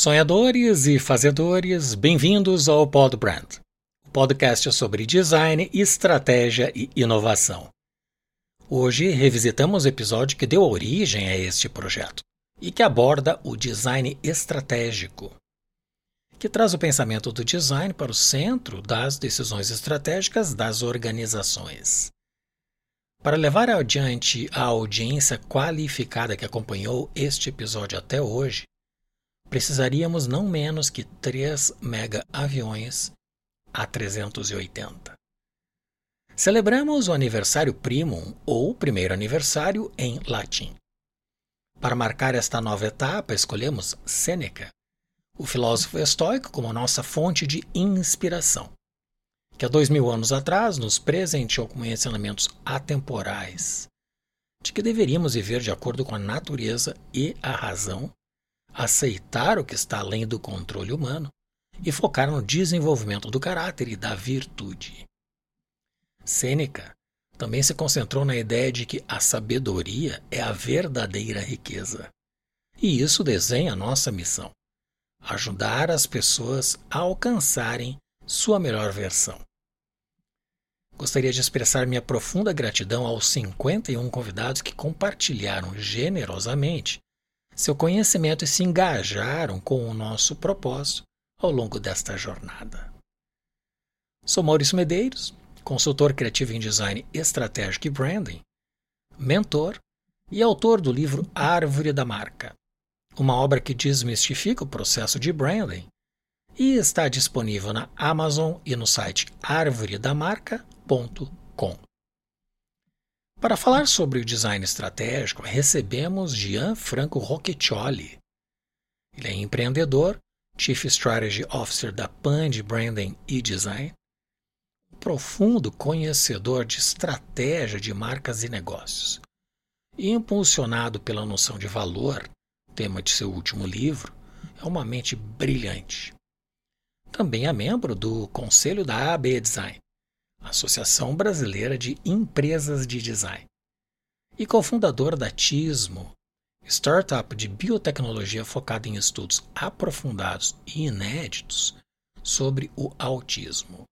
Sonhadores e fazedores, bem-vindos ao Pod Brand, o podcast sobre design, estratégia e inovação. Hoje revisitamos o episódio que deu origem a este projeto e que aborda o design estratégico, que traz o pensamento do design para o centro das decisões estratégicas das organizações. Para levar adiante a audiência qualificada que acompanhou este episódio até hoje, precisaríamos não menos que três mega aviões A380. Celebramos o aniversário primum ou primeiro aniversário em latim. Para marcar esta nova etapa, escolhemos Sêneca, o filósofo estoico, como nossa fonte de inspiração, que há dois mil anos atrás nos presenteou com ensinamentos atemporais de que deveríamos viver de acordo com a natureza e a razão aceitar o que está além do controle humano e focar no desenvolvimento do caráter e da virtude. Sêneca também se concentrou na ideia de que a sabedoria é a verdadeira riqueza. E isso desenha nossa missão: ajudar as pessoas a alcançarem sua melhor versão. Gostaria de expressar minha profunda gratidão aos 51 convidados que compartilharam generosamente seu conhecimento e se engajaram com o nosso propósito ao longo desta jornada. Sou Maurício Medeiros, consultor criativo em design estratégico e branding, mentor e autor do livro Árvore da Marca, uma obra que desmistifica o processo de branding e está disponível na Amazon e no site arvoredamarca.com. Para falar sobre o design estratégico, recebemos Gianfranco Rocchioli. Ele é empreendedor, Chief Strategy Officer da Pand Branding e Design, um profundo conhecedor de estratégia de marcas e negócios. Impulsionado pela noção de valor, tema de seu último livro, é uma mente brilhante. Também é membro do Conselho da AB Design, Associação Brasileira de Empresas de Design, e cofundador da Tismo, startup de biotecnologia focada em estudos aprofundados e inéditos sobre o autismo.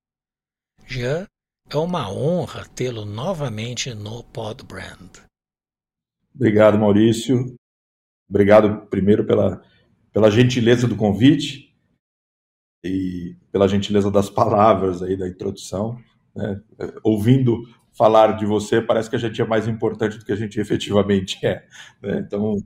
Jean, é uma honra tê-lo novamente no Podbrand. Obrigado, Maurício. Obrigado primeiro pela, pela gentileza do convite e pela gentileza das palavras aí da introdução. Né? Ouvindo falar de você, parece que a gente é mais importante do que a gente efetivamente é. Né? Então,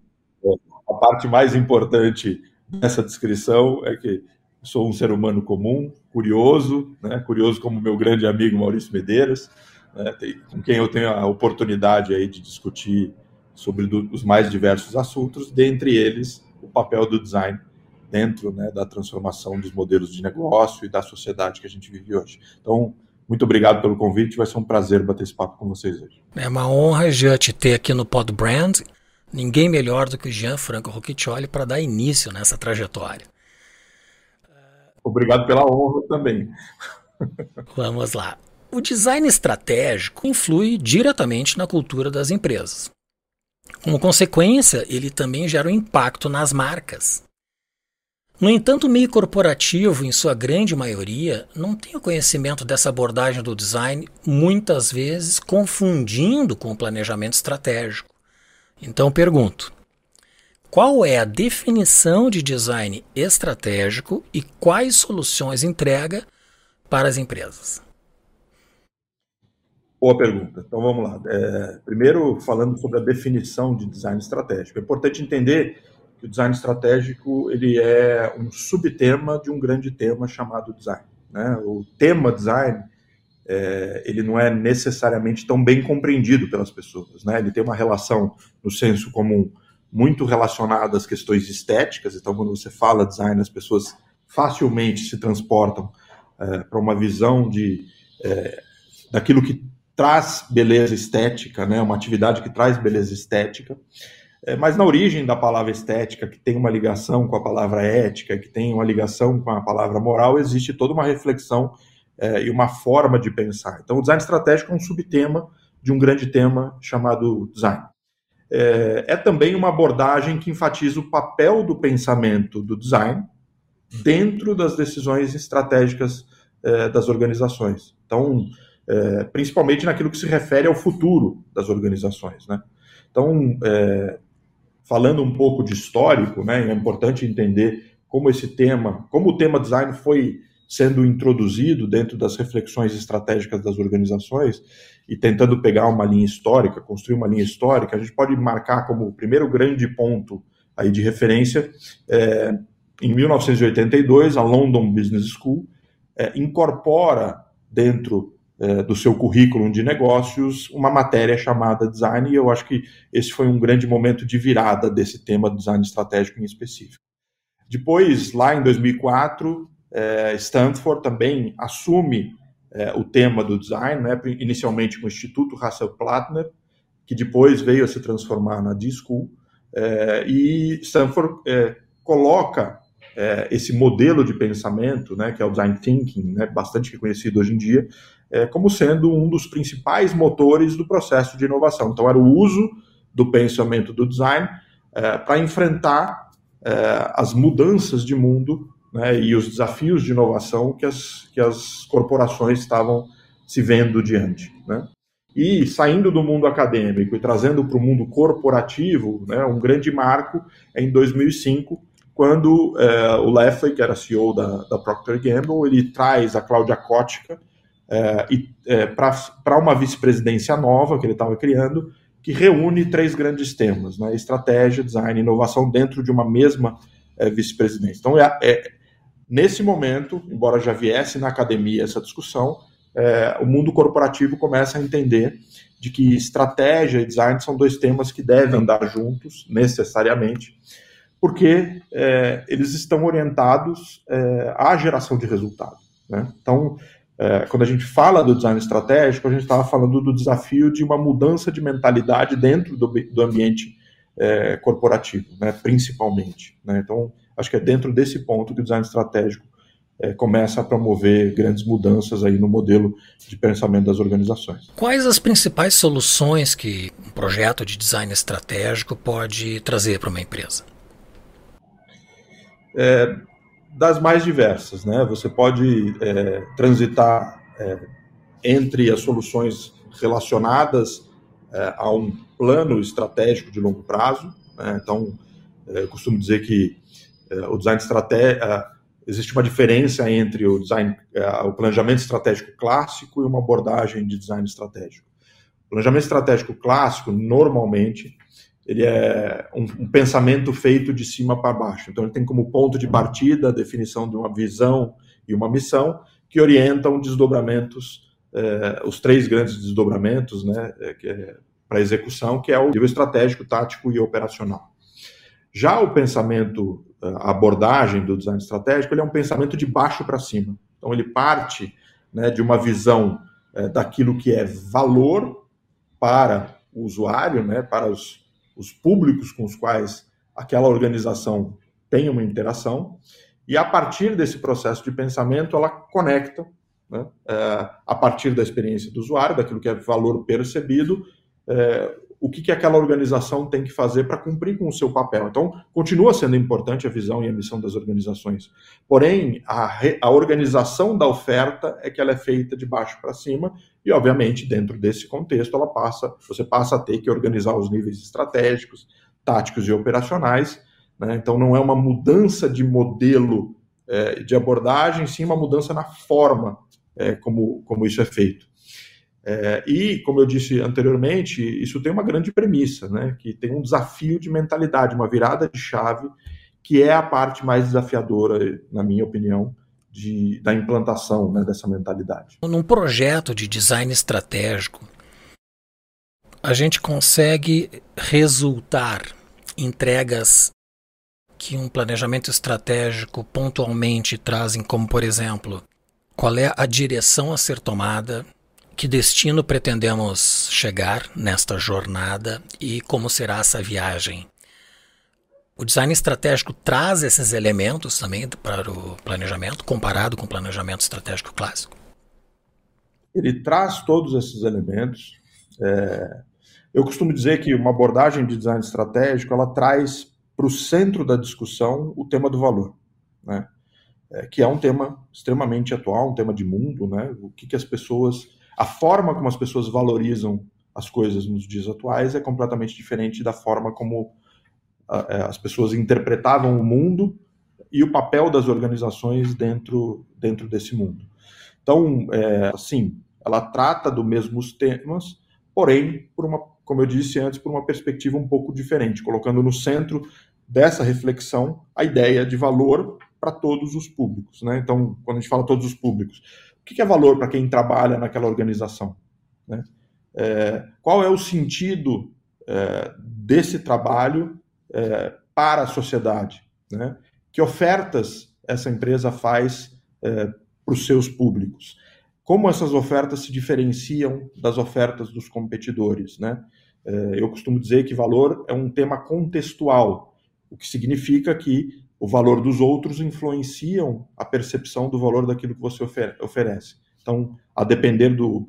a parte mais importante dessa descrição é que sou um ser humano comum, curioso, né? curioso como meu grande amigo Maurício Medeiros, né? com quem eu tenho a oportunidade aí de discutir sobre os mais diversos assuntos, dentre eles o papel do design dentro né, da transformação dos modelos de negócio e da sociedade que a gente vive hoje. Então, muito obrigado pelo convite, vai ser um prazer bater esse papo com vocês hoje. É uma honra, Jean, te ter aqui no Pod Brand. Ninguém melhor do que o Jean Franco Rocchioli para dar início nessa trajetória. Obrigado pela honra também. Vamos lá. O design estratégico influi diretamente na cultura das empresas. Como consequência, ele também gera um impacto nas marcas. No entanto, o meio corporativo, em sua grande maioria, não tem o conhecimento dessa abordagem do design, muitas vezes confundindo com o planejamento estratégico. Então pergunto: qual é a definição de design estratégico e quais soluções entrega para as empresas? Boa pergunta. Então vamos lá. É, primeiro, falando sobre a definição de design estratégico. É importante entender que o design estratégico ele é um subtema de um grande tema chamado design. Né? O tema design é, ele não é necessariamente tão bem compreendido pelas pessoas. Né? Ele tem uma relação no senso comum muito relacionada às questões estéticas. Então, quando você fala design, as pessoas facilmente se transportam é, para uma visão de é, daquilo que traz beleza estética, né? Uma atividade que traz beleza estética. É, mas na origem da palavra estética, que tem uma ligação com a palavra ética, que tem uma ligação com a palavra moral, existe toda uma reflexão é, e uma forma de pensar. Então, o design estratégico é um subtema de um grande tema chamado design. é, é também uma abordagem que enfatiza o papel do pensamento do design dentro das decisões estratégicas é, das organizações. Então, é, principalmente naquilo que se refere ao futuro das organizações. Né? Então, é, falando um pouco de histórico, né, é importante entender como esse tema, como o tema design foi sendo introduzido dentro das reflexões estratégicas das organizações e tentando pegar uma linha histórica, construir uma linha histórica, a gente pode marcar como o primeiro grande ponto aí de referência, é, em 1982, a London Business School é, incorpora dentro do seu currículo de negócios uma matéria chamada design, e eu acho que esse foi um grande momento de virada desse tema design estratégico em específico. Depois, lá em 2004, é, Stanford também assume é, o tema do design, né, inicialmente com o Instituto Russell Plattner, que depois veio a se transformar na D-School, é, e Stanford é, coloca é, esse modelo de pensamento, né, que é o design thinking, né, bastante reconhecido hoje em dia, é, como sendo um dos principais motores do processo de inovação. Então, era o uso do pensamento do design para enfrentar as mudanças de mundo né, e os desafios de inovação que as, que as corporações estavam se vendo diante. Né? E saindo do mundo acadêmico e trazendo para o mundo corporativo, né, um grande marco é em 2005, quando é, o Leffley, que era CEO da, da Procter Gamble, ele traz a Cláudia Kotka é, é, para uma vice-presidência nova que ele estava criando, que reúne três grandes temas, né, estratégia, design e inovação dentro de uma mesma é, vice-presidência. Então, é, é Nesse momento, embora já viesse na academia essa discussão, é, o mundo corporativo começa a entender de que estratégia e design são dois temas que devem andar juntos, necessariamente, porque é, eles estão orientados é, à geração de resultado. Né? Então, é, quando a gente fala do design estratégico, a gente estava falando do desafio de uma mudança de mentalidade dentro do, do ambiente é, corporativo, né, principalmente. Né? Então, acho que é dentro desse ponto que o design estratégico é, começa a promover grandes mudanças aí no modelo de pensamento das organizações. Quais as principais soluções que um projeto de design estratégico pode trazer para uma empresa? É, das mais diversas, né? Você pode é, transitar é, entre as soluções relacionadas é, a um plano estratégico de longo prazo. Né? Então, é, eu costumo dizer que o design estratégico existe uma diferença entre o design, o planejamento estratégico clássico e uma abordagem de design estratégico. O planejamento estratégico clássico, normalmente, ele é um, um, pensamento feito de cima para baixo. Então, ele tem como ponto de partida a definição de uma visão e uma missão que orientam desdobramentos, eh, os três grandes desdobramentos né, é, para execução, que é o nível estratégico, tático e operacional. Já o pensamento, a abordagem do design estratégico, ele é um pensamento de baixo para cima. Então, ele parte né, de uma visão é, daquilo que é valor para o usuário, né, para os, os públicos com os quais aquela organização tem uma interação, e a partir desse processo de pensamento, ela conecta, né, é, a partir da experiência do usuário, daquilo que é valor percebido, é, o que, que aquela organização tem que fazer para cumprir com o seu papel. Então, continua sendo importante a visão e a missão das organizações. Porém, a, re, a organização da oferta é que ela é feita de baixo para cima e, obviamente, dentro desse contexto, ela passa, você passa a ter que organizar os níveis estratégicos, táticos e operacionais. Né? Então, não é uma mudança de modelo é, de abordagem, sim uma mudança na forma é, como, como isso é feito. É, e, como eu disse anteriormente, isso tem uma grande premissa, né? que tem um desafio de mentalidade, uma virada de chave, que é a parte mais desafiadora, na minha opinião, de, da implantação né, dessa mentalidade. Num projeto de design estratégico, a gente consegue resultar entregas que um planejamento estratégico pontualmente trazem, como por exemplo, qual é a direção a ser tomada que destino pretendemos chegar nesta jornada e como será essa viagem? O design estratégico traz esses elementos também para o planejamento, comparado com o planejamento estratégico clássico? Ele traz todos esses elementos. É, Eu costumo dizer que uma abordagem de design estratégico ela traz para o centro da discussão o tema do valor, né? É, que é um tema extremamente atual, um tema de mundo, né? O que, que as pessoas, a forma como as pessoas valorizam as coisas nos dias atuais é completamente diferente da forma como é, as pessoas interpretavam o mundo e o papel das organizações dentro, dentro desse mundo. Então, é, assim, ela trata dos mesmos temas, porém, por uma, como eu disse antes, por uma perspectiva um pouco diferente, colocando no centro dessa reflexão a ideia de valor para todos os públicos. Né? Então, quando a gente fala todos os públicos, o que é valor para quem trabalha naquela organização? Né? É, qual é o sentido é, desse trabalho é, para a sociedade? Né? Que ofertas essa empresa faz é, para os seus públicos? Como essas ofertas se diferenciam das ofertas dos competidores? Né? É, eu costumo dizer que valor é um tema contextual, o que significa que o valor dos outros influenciam a percepção do valor daquilo que você oferece. Então, a depender do,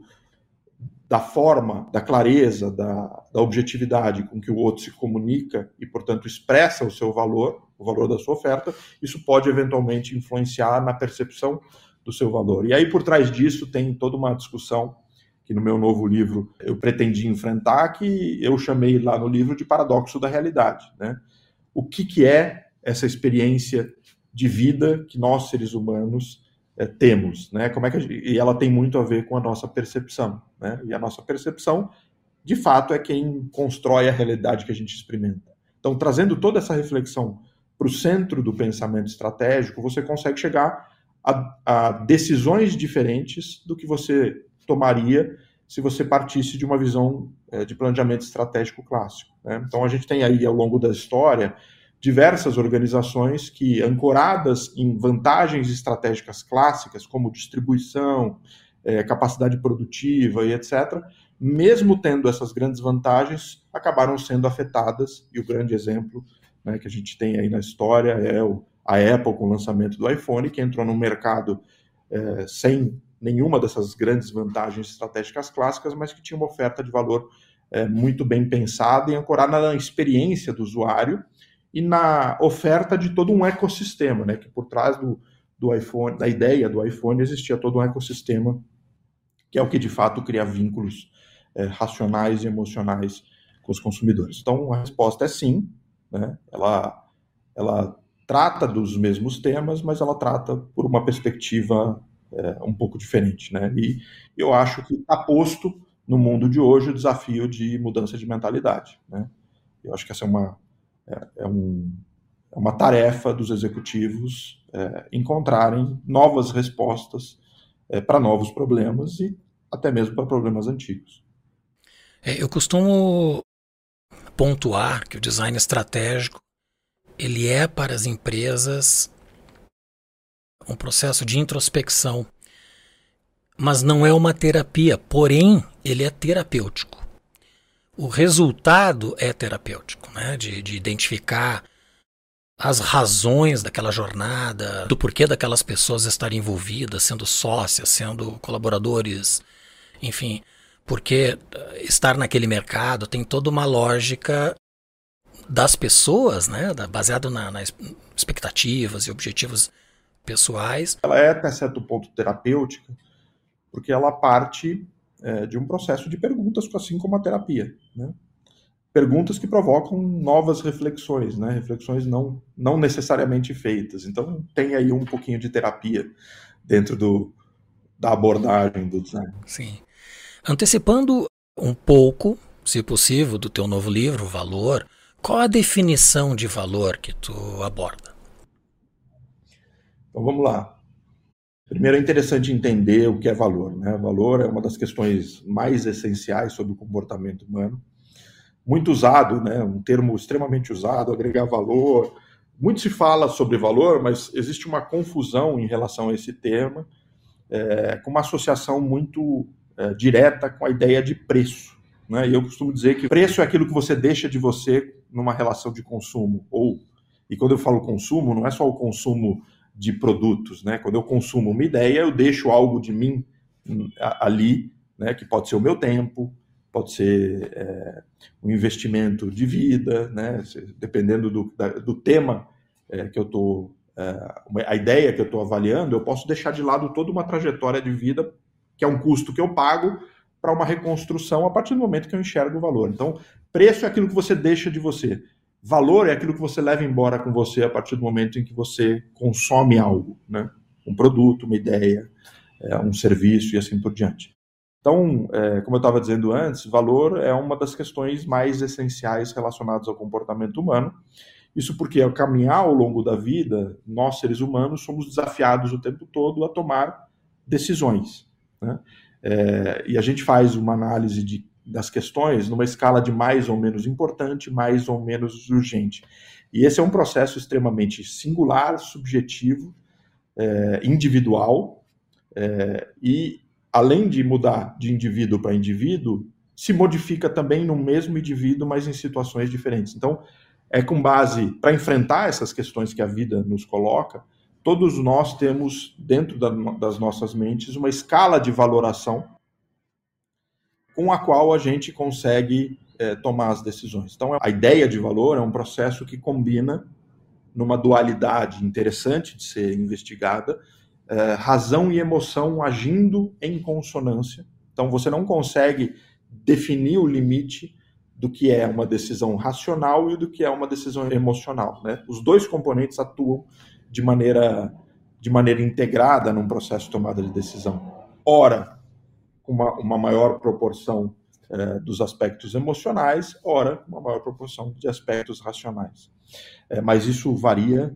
da forma, da clareza, da, da, objetividade com que o outro se comunica e, portanto, expressa o seu valor, o valor da sua oferta, isso pode eventualmente influenciar na percepção do seu valor. E aí, por trás disso, tem toda uma discussão que no meu novo livro eu pretendi enfrentar, que eu chamei lá no livro de paradoxo da realidade. Né? O que, que é essa experiência de vida que nós, seres humanos, é, temos, né? Como é que gente, e ela tem muito a ver com a nossa percepção, né? E a nossa percepção, de fato, é quem constrói a realidade que a gente experimenta. Então, trazendo toda essa reflexão para o centro do pensamento estratégico, você consegue chegar a, a, decisões diferentes do que você tomaria se você partisse de uma visão é, de planejamento estratégico clássico. Né? Então, a gente tem aí ao longo da história diversas organizações que, ancoradas em vantagens estratégicas clássicas, como distribuição, é, capacidade produtiva e etc., mesmo tendo essas grandes vantagens, acabaram sendo afetadas, e o grande exemplo né, que a gente tem aí na história é o, a Apple com o lançamento do iPhone, que entrou no mercado é, sem nenhuma dessas grandes vantagens estratégicas clássicas, mas que tinha uma oferta de valor é, muito bem pensada e ancorada na experiência do usuário e na oferta de todo um ecossistema, né? Que por trás do, do iPhone, da ideia do iPhone, existia todo um ecossistema que é o que de fato cria vínculos é, racionais e emocionais com os consumidores. Então a resposta é sim, né? Ela, ela trata dos mesmos temas, mas ela trata por uma perspectiva é, um pouco diferente, né? E eu acho que está posto no mundo de hoje o desafio de mudança de mentalidade, né? Eu acho que essa é uma é, é, um, é uma tarefa dos executivos é, encontrarem novas respostas é, para novos problemas e até mesmo para problemas antigos. Eu costumo pontuar que o design estratégico ele é para as empresas um processo de introspecção, mas não é uma terapia, porém ele é terapêutico o resultado é terapêutico, né? de, de identificar as razões daquela jornada, do porquê daquelas pessoas estarem envolvidas, sendo sócias, sendo colaboradores, enfim, porque eh, estar naquele mercado tem toda uma lógica das pessoas, né, baseado na, nas expectativas e objetivos pessoais. Ela é até certo ponto terapêutica, porque ela parte é, de um processo de perguntas, assim como a terapia. Né? Perguntas que provocam novas reflexões, né? reflexões não, não necessariamente feitas. Então, tem aí um pouquinho de terapia dentro do, da abordagem do design. Sim. Antecipando um pouco, se possível, do teu novo livro, Valor, qual a definição de valor que tu aborda? Então vamos lá. Primeiro é interessante entender o que é valor. Né? Valor é uma das questões mais essenciais sobre o comportamento humano. Muito usado, né? um termo extremamente usado, agregar valor. Muito se fala sobre valor, mas existe uma confusão em relação a esse termo, é, com uma associação muito é, direta com a ideia de preço. Né? E eu costumo dizer que preço é aquilo que você deixa de você numa relação de consumo. Ou, e quando eu falo consumo, não é só o consumo de produtos. Né? Quando eu consumo uma ideia, eu deixo algo de mim hum, ali, né, que pode ser o meu tempo, pode ser é, um investimento de vida, né? dependendo do, da, do tema é, que eu estou, é, a ideia que eu estou avaliando, eu posso deixar de lado toda uma trajetória de vida, que é um custo que eu pago, para uma reconstrução a partir do momento que eu enxergo o valor. Então, preço é aquilo que você deixa de você. Valor é aquilo que você leva embora com você a partir do momento em que você consome algo, né? Um produto, uma ideia, é, um serviço e assim por diante. Então, é, como eu estava dizendo antes, valor é uma das questões mais essenciais relacionadas ao comportamento humano. Isso porque, ao caminhar ao longo da vida, nós, seres humanos, somos desafiados o tempo todo a tomar decisões. Né? É, e a gente faz uma análise de, das questões numa escala de mais ou menos importante, mais ou menos urgente. E esse é um processo extremamente singular, subjetivo, é, individual, é, e além de mudar de indivíduo para indivíduo, se modifica também no mesmo indivíduo, mas em situações diferentes. Então, é com base para enfrentar essas questões que a vida nos coloca, todos nós temos dentro da, das nossas mentes uma escala de valoração com a qual a gente consegue é, tomar as decisões. Então, a ideia de valor é um processo que combina numa dualidade interessante de ser investigada, é, razão e emoção agindo em consonância. Então, você não consegue definir o limite do que é uma decisão racional e do que é uma decisão emocional. Né? Os dois componentes atuam de maneira, de maneira integrada num processo de tomada de decisão. Ora, uma, uma maior proporção é, dos aspectos emocionais, ora, uma maior proporção de aspectos racionais. É, mas isso varia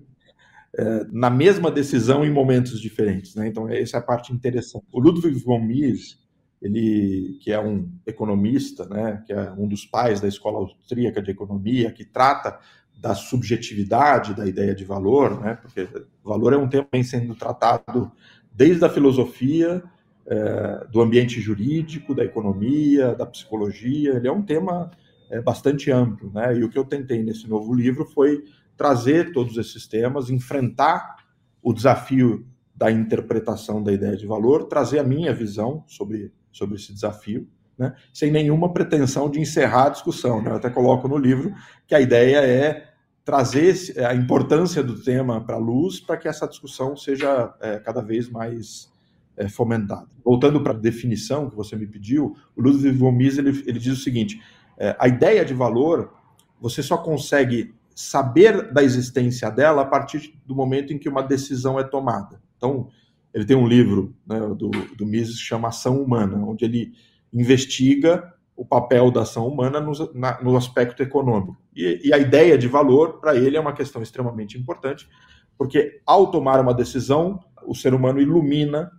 é, na mesma decisão em momentos diferentes. Né? Então, essa é a parte interessante. O Ludwig von Mises, ele, que é um economista, né, que é um dos pais da escola austríaca de economia, que trata da subjetividade da ideia de valor, né, porque valor é um tema que vem sendo tratado desde a filosofia, é, do ambiente jurídico, da economia, da psicologia, ele é um tema é, bastante amplo, né, e o que eu tentei nesse novo livro foi trazer todos esses temas, enfrentar o desafio da interpretação da ideia de valor, trazer a minha visão sobre, sobre esse desafio, né, sem nenhuma pretensão de encerrar a discussão. Né? Eu até coloco no livro que a ideia é trazer a importância do tema para a luz para que essa discussão seja é, cada vez mais é, fomentada. Voltando para a definição que você me pediu, o Ludwig von Mises ele, ele diz o seguinte: é, a ideia de valor você só consegue saber da existência dela a partir do momento em que uma decisão é tomada. Então, ele tem um livro né, do, do Mises que chama Ação Humana, onde ele investiga o papel da ação humana no, na, no aspecto econômico. E, e, a ideia de valor, para ele, é uma questão extremamente importante, porque ao tomar uma decisão, o ser humano ilumina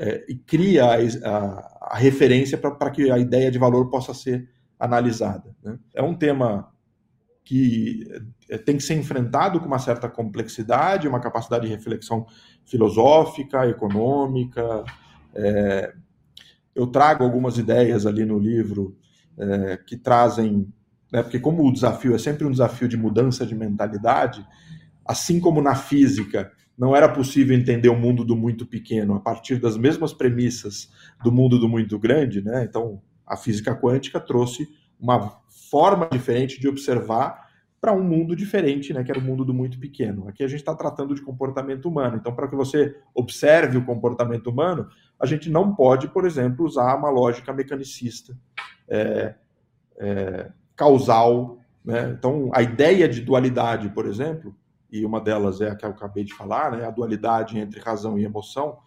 é, e cria a, a, a referência para que a ideia de valor possa ser analisada. Né? É um tema que eh, tem que ser enfrentado com uma certa complexidade, uma capacidade de reflexão filosófica, econômica. É, eu trago algumas ideias ali no livro é, que trazem, né, porque como o desafio é sempre um desafio de mudança de mentalidade, assim como na física não era possível entender o mundo do muito pequeno a partir das mesmas premissas do mundo do muito grande, né? Então a física quântica trouxe uma forma diferente de observar para um mundo diferente, né, que era o mundo do muito pequeno. Aqui a gente está tratando de comportamento humano. Então, para que você observe o comportamento humano, a gente não pode, por exemplo, usar uma lógica mecanicista, é, é, causal. Né? Então, a ideia de dualidade, por exemplo, e uma delas é a que eu acabei de falar, né, a dualidade entre razão e emoção,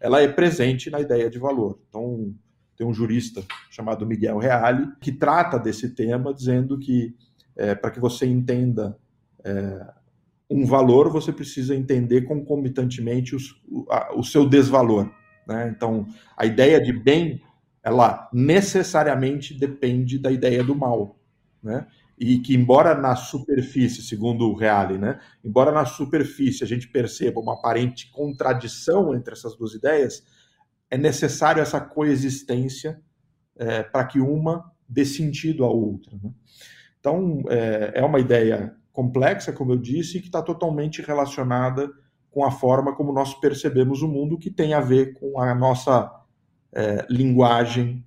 ela é presente na ideia de valor. Então, tem um jurista chamado Miguel Reale que trata desse tema, dizendo que é, para que você entenda é, um valor, você precisa entender concomitantemente os, o, a, o, seu desvalor. Né? Então, a ideia de bem, ela necessariamente depende da ideia do mal. Né? E que, embora na superfície, segundo o Reale, né? embora na superfície a gente perceba uma aparente contradição entre essas duas ideias, é necessário essa coexistência é, para que uma dê sentido à outra. Né? Então, é, é uma ideia complexa, como eu disse, que está totalmente relacionada com a forma como nós percebemos o mundo, que tem a ver com a nossa é, linguagem,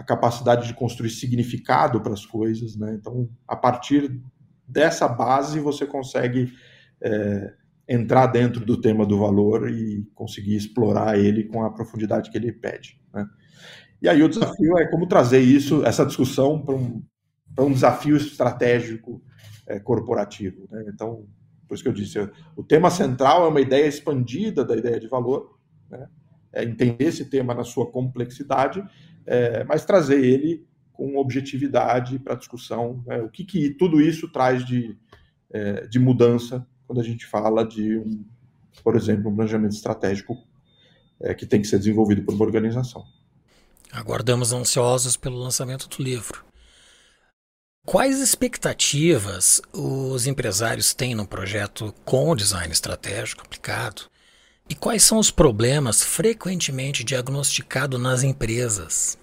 a capacidade de construir significado para as coisas. Né? Então, a partir dessa base, você consegue é, entrar dentro do tema do valor e conseguir explorar ele com a profundidade que ele pede. Né? E aí o desafio é como trazer isso, essa discussão para um, um desafio estratégico é, corporativo. Né? Então, por isso que eu disse, o tema central é uma ideia expandida da ideia de valor, né? é entender esse tema na sua complexidade, é, mas trazer ele com objetividade para a discussão. Né? O que, que tudo isso traz de, é, de mudança quando a gente fala de, um, por exemplo, um planejamento estratégico é, que tem que ser desenvolvido por uma organização. Aguardamos ansiosos pelo lançamento do livro. Quais expectativas os empresários têm no projeto com design estratégico aplicado? E quais são os problemas frequentemente diagnosticados nas empresas?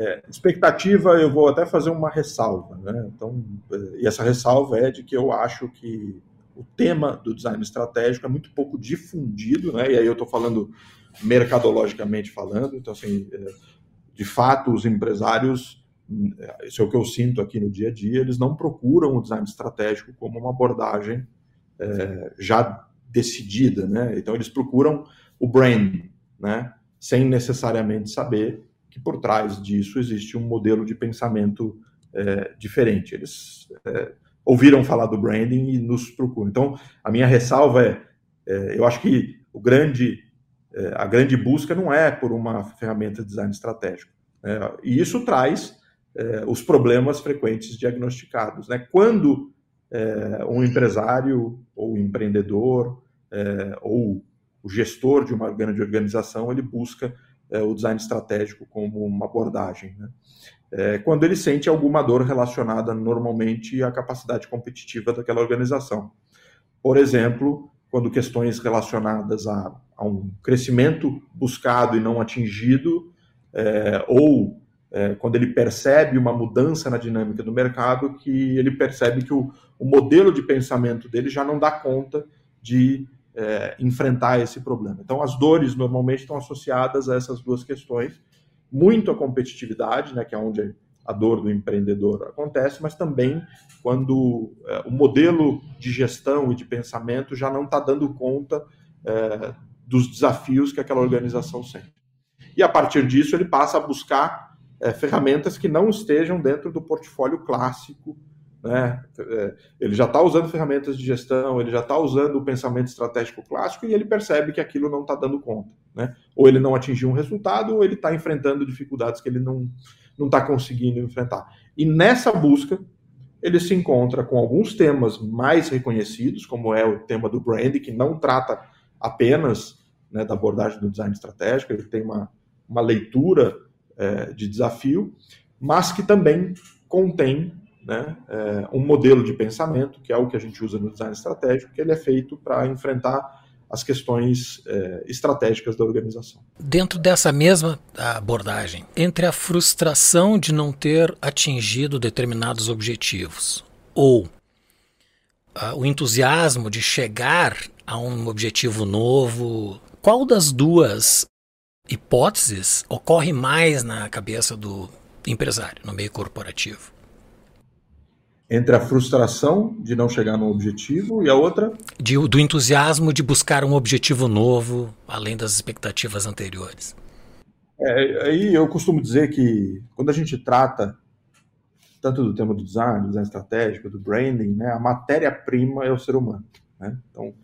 É, expectativa, eu vou até fazer uma ressalva, né? Então, é, e essa ressalva é de que eu acho que o tema do design estratégico é muito pouco difundido, né? E aí eu estou falando mercadologicamente falando, então assim, é, de fato os empresários, isso é o que eu sinto aqui no dia a dia, eles não procuram o design estratégico como uma abordagem é, já decidida, né? Então eles procuram o branding, né? Sem necessariamente saber que por trás disso existe um modelo de pensamento é, diferente. Eles é, ouviram falar do branding e nos procuram. Então, a minha ressalva é, é eu acho que o grande, é, a grande busca não é por uma ferramenta de design estratégico. Né? E isso traz é, os problemas frequentes diagnosticados. Né? Quando é, um empresário ou empreendedor ou o gestor de uma grande organização ele busca é, o design estratégico como uma abordagem. Né? É, quando ele sente alguma dor relacionada normalmente à capacidade competitiva daquela organização. Por exemplo, quando questões relacionadas a, a um crescimento buscado e não atingido, é, ou é, quando ele percebe uma mudança na dinâmica do mercado, que ele percebe que o, o modelo de pensamento dele já não dá conta de é, enfrentar esse problema. Então, as dores normalmente estão associadas a essas duas questões, muito a competitividade, né, que é onde a dor do empreendedor acontece, mas também quando é, o modelo de gestão e de pensamento já não está dando conta é, dos desafios que aquela organização sente. E a partir disso, ele passa a buscar é, ferramentas que não estejam dentro do portfólio clássico né? É, ele já está usando ferramentas de gestão, ele já está usando o pensamento estratégico clássico e ele percebe que aquilo não está dando conta. Né? Ou ele não atingiu um resultado, ou ele está enfrentando dificuldades que ele não está conseguindo enfrentar. E nessa busca, ele se encontra com alguns temas mais reconhecidos, como é o tema do brand, que não trata apenas né, da abordagem do design estratégico, ele tem uma, uma leitura é, de desafio, mas que também contém né, é, um modelo de pensamento, que é o que a gente usa no design estratégico, que ele é feito para enfrentar as questões é, estratégicas da organização. Dentro dessa mesma abordagem, entre a frustração de não ter atingido determinados objetivos ou uh, o entusiasmo de chegar a um objetivo novo, qual das duas hipóteses ocorre mais na cabeça do empresário no meio corporativo? entre a frustração de não chegar no objetivo e a outra? De, do entusiasmo de buscar um objetivo novo, além das expectativas anteriores. É, aí eu costumo dizer que quando a gente trata tanto do tema do design, do design estratégico, do branding, né, a matéria-prima é o ser humano. Né? Então,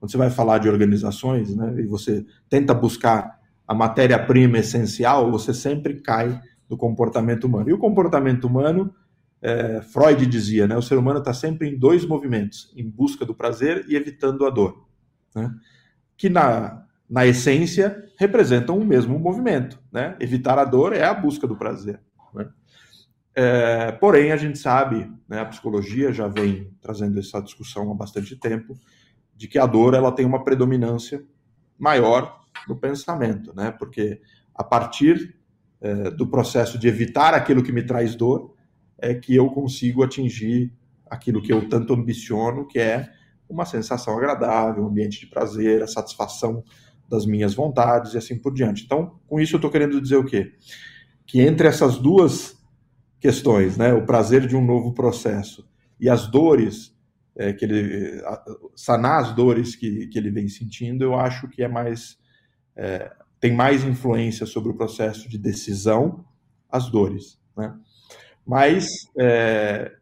quando você vai falar de organizações né, e você tenta buscar a matéria-prima essencial, você sempre cai no comportamento humano. E o comportamento humano é, Freud dizia, né, o ser humano está sempre em dois movimentos, em busca do prazer e evitando a dor, né, que na, na essência representam o mesmo movimento. Né? Evitar a dor é a busca do prazer. Né? É, porém, a gente sabe, né, a psicologia já vem trazendo essa discussão há bastante tempo, de que a dor ela tem uma predominância maior no pensamento, né? porque a partir é, do processo de evitar aquilo que me traz dor, é que eu consigo atingir aquilo que eu tanto ambiciono, que é uma sensação agradável, um ambiente de prazer, a satisfação das minhas vontades e assim por diante. Então, com isso eu estou querendo dizer o quê? Que entre essas duas questões, né, o prazer de um novo processo e as dores é, que ele sanar as dores que, que ele vem sentindo, eu acho que é mais é, tem mais influência sobre o processo de decisão as dores, né? Mas é,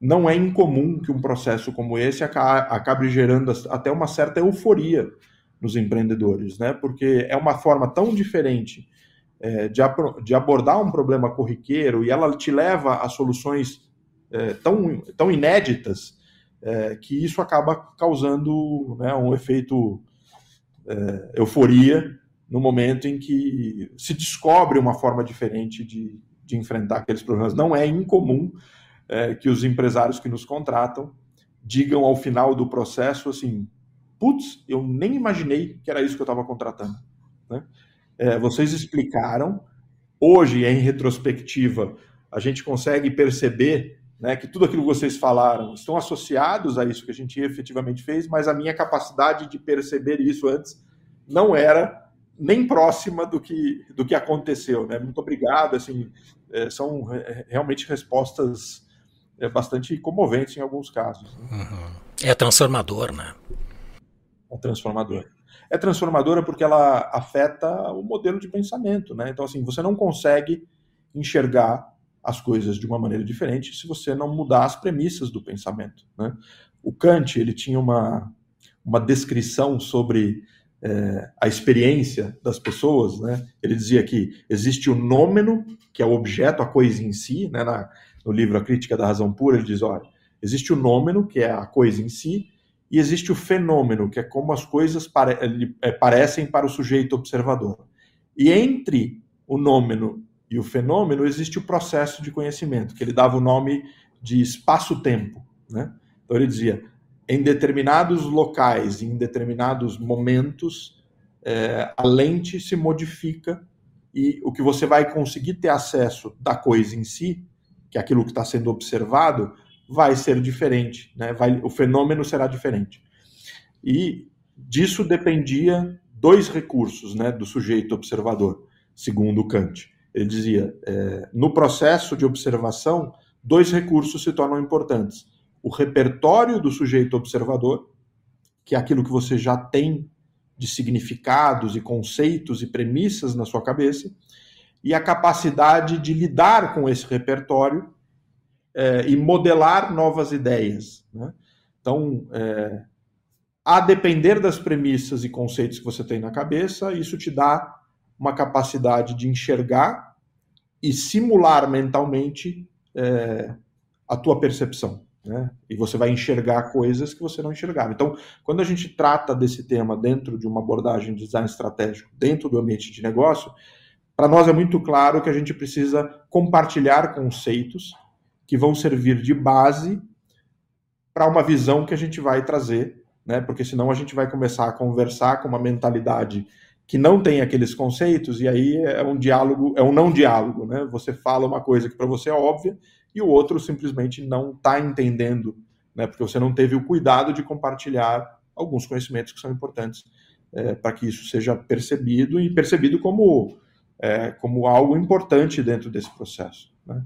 não é incomum que um processo como esse acabe gerando até uma certa euforia nos empreendedores, né? Porque é uma forma tão diferente é, de, de, abordar um problema corriqueiro e ela te leva a soluções é, tão, tão inéditas é, que isso acaba causando né, um efeito é, euforia no momento em que se descobre uma forma diferente de, de enfrentar aqueles problemas. Não é incomum é, que os empresários que nos contratam digam ao final do processo assim: putz, eu nem imaginei que era isso que eu estava contratando. Né? É, vocês explicaram, hoje, em retrospectiva, a gente consegue perceber né, que tudo aquilo que vocês falaram estão associados a isso que a gente efetivamente fez, mas a minha capacidade de perceber isso antes não era nem próxima do que, do que aconteceu. Né? Muito obrigado. Assim, é, são realmente respostas é, bastante comoventes em alguns casos. Né? Uhum. É transformador, né? É transformador. É transformadora porque ela afeta o modelo de pensamento, né? Então, assim, você não consegue enxergar as coisas de uma maneira diferente se você não mudar as premissas do pensamento, né? O Kant, ele tinha uma, uma descrição sobre é, a experiência das pessoas, né? Ele dizia que existe o nômeno, que é o objeto, a coisa em si, né? Na, no livro A Crítica da Razão Pura, ele diz, olha, existe o nômeno, que é a coisa em si, e existe o fenômeno, que é como as coisas pare é, parecem para o sujeito observador. E entre o nômeno e o fenômeno existe o processo de conhecimento, que ele dava o nome de espaço-tempo, né? Então ele dizia, em determinados locais, em determinados momentos, é, a lente se modifica e o que você vai conseguir ter acesso da coisa em si, que é aquilo que está sendo observado, vai ser diferente, né? vai, o fenômeno será diferente. E disso dependia dois recursos né, do sujeito observador, segundo Kant. Ele dizia: é, no processo de observação, dois recursos se tornam importantes o repertório do sujeito observador, que é aquilo que você já tem de significados e conceitos e premissas na sua cabeça, e a capacidade de lidar com esse repertório é, e modelar novas ideias. Né? Então, é, a depender das premissas e conceitos que você tem na cabeça, isso te dá uma capacidade de enxergar e simular mentalmente é, a tua percepção. Né? E você vai enxergar coisas que você não enxergava. Então, quando a gente trata desse tema dentro de uma abordagem de design estratégico, dentro do ambiente de negócio, para nós é muito claro que a gente precisa compartilhar conceitos que vão servir de base para uma visão que a gente vai trazer, né? Porque senão a gente vai começar a conversar com uma mentalidade que não tem aqueles conceitos e aí é um diálogo, é um não diálogo, né? Você fala uma coisa que para você é óbvia e o outro simplesmente não está entendendo, né, porque você não teve o cuidado de compartilhar alguns conhecimentos que são importantes é, para que isso seja percebido e percebido como, é, como algo importante dentro desse processo. Né?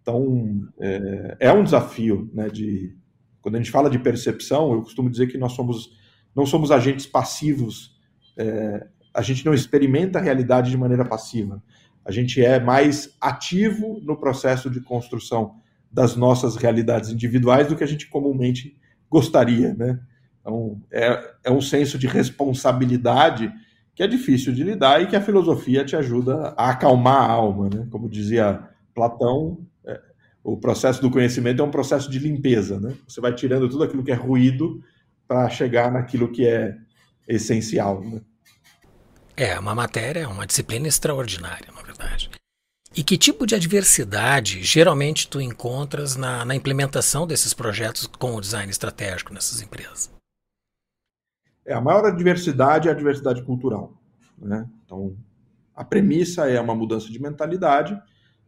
Então, é, é, um desafio, né, de, quando a gente fala de percepção, eu costumo dizer que nós somos, não somos agentes passivos, é, a gente não experimenta a realidade de maneira passiva, a gente é mais ativo no processo de construção das nossas realidades individuais do que a gente comumente gostaria, né? Então, é, é um senso de responsabilidade que é difícil de lidar e que a filosofia te ajuda a acalmar a alma, né? Como dizia Platão, é, o processo do conhecimento é um processo de limpeza, né? Você vai tirando tudo aquilo que é ruído para chegar naquilo que é essencial, né? É, uma matéria, uma disciplina extraordinária, na verdade. E que tipo de adversidade geralmente tu encontras na, na implementação desses projetos com o design estratégico nessas empresas? É, a maior adversidade é a adversidade cultural. Né? Então, a premissa é uma mudança de mentalidade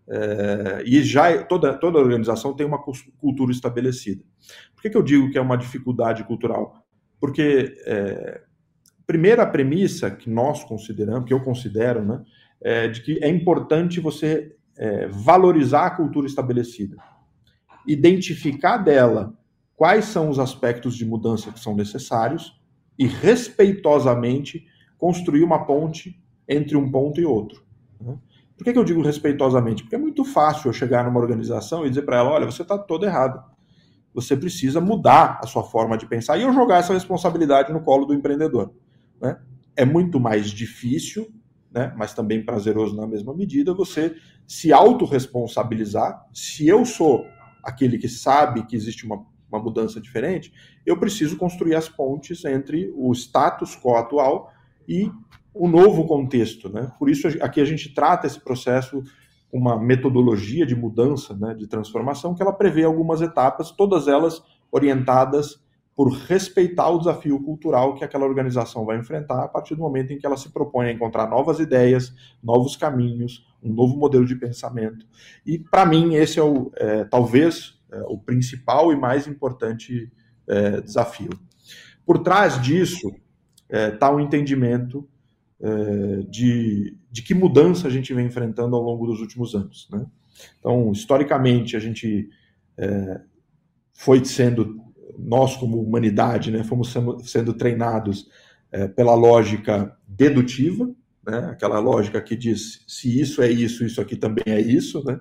é, e já toda, toda organização tem uma cultura estabelecida. Por que, que eu digo que é uma dificuldade cultural? Porque é, primeira premissa que nós consideramos, que eu considero, né, é de que é importante você é, valorizar a cultura estabelecida, identificar dela quais são os aspectos de mudança que são necessários e respeitosamente construir uma ponte entre um ponto e outro. Né? Por que, que eu digo respeitosamente? Porque é muito fácil eu chegar numa organização e dizer para ela: olha, você está todo errado. Você precisa mudar a sua forma de pensar e eu jogar essa responsabilidade no colo do empreendedor. Né? É muito mais difícil, né, mas também prazeroso na mesma medida, você se autorresponsabilizar. Se eu sou aquele que sabe que existe uma, uma mudança diferente, eu preciso construir as pontes entre o status quo atual e o novo contexto. Né? Por isso, aqui a gente trata esse processo uma metodologia de mudança, né, de transformação, que ela prevê algumas etapas, todas elas orientadas por respeitar o desafio cultural que aquela organização vai enfrentar a partir do momento em que ela se propõe a encontrar novas ideias, novos caminhos, um novo modelo de pensamento. E, para mim, esse é, o, é talvez é, o principal e mais importante é, desafio. Por trás disso está é, o um entendimento é, de, de que mudança a gente vem enfrentando ao longo dos últimos anos. Né? Então, historicamente, a gente é, foi sendo, nós como humanidade, né, fomos sendo, treinados é, pela lógica dedutiva, né, aquela lógica que diz se isso é isso, isso aqui também é isso. Né?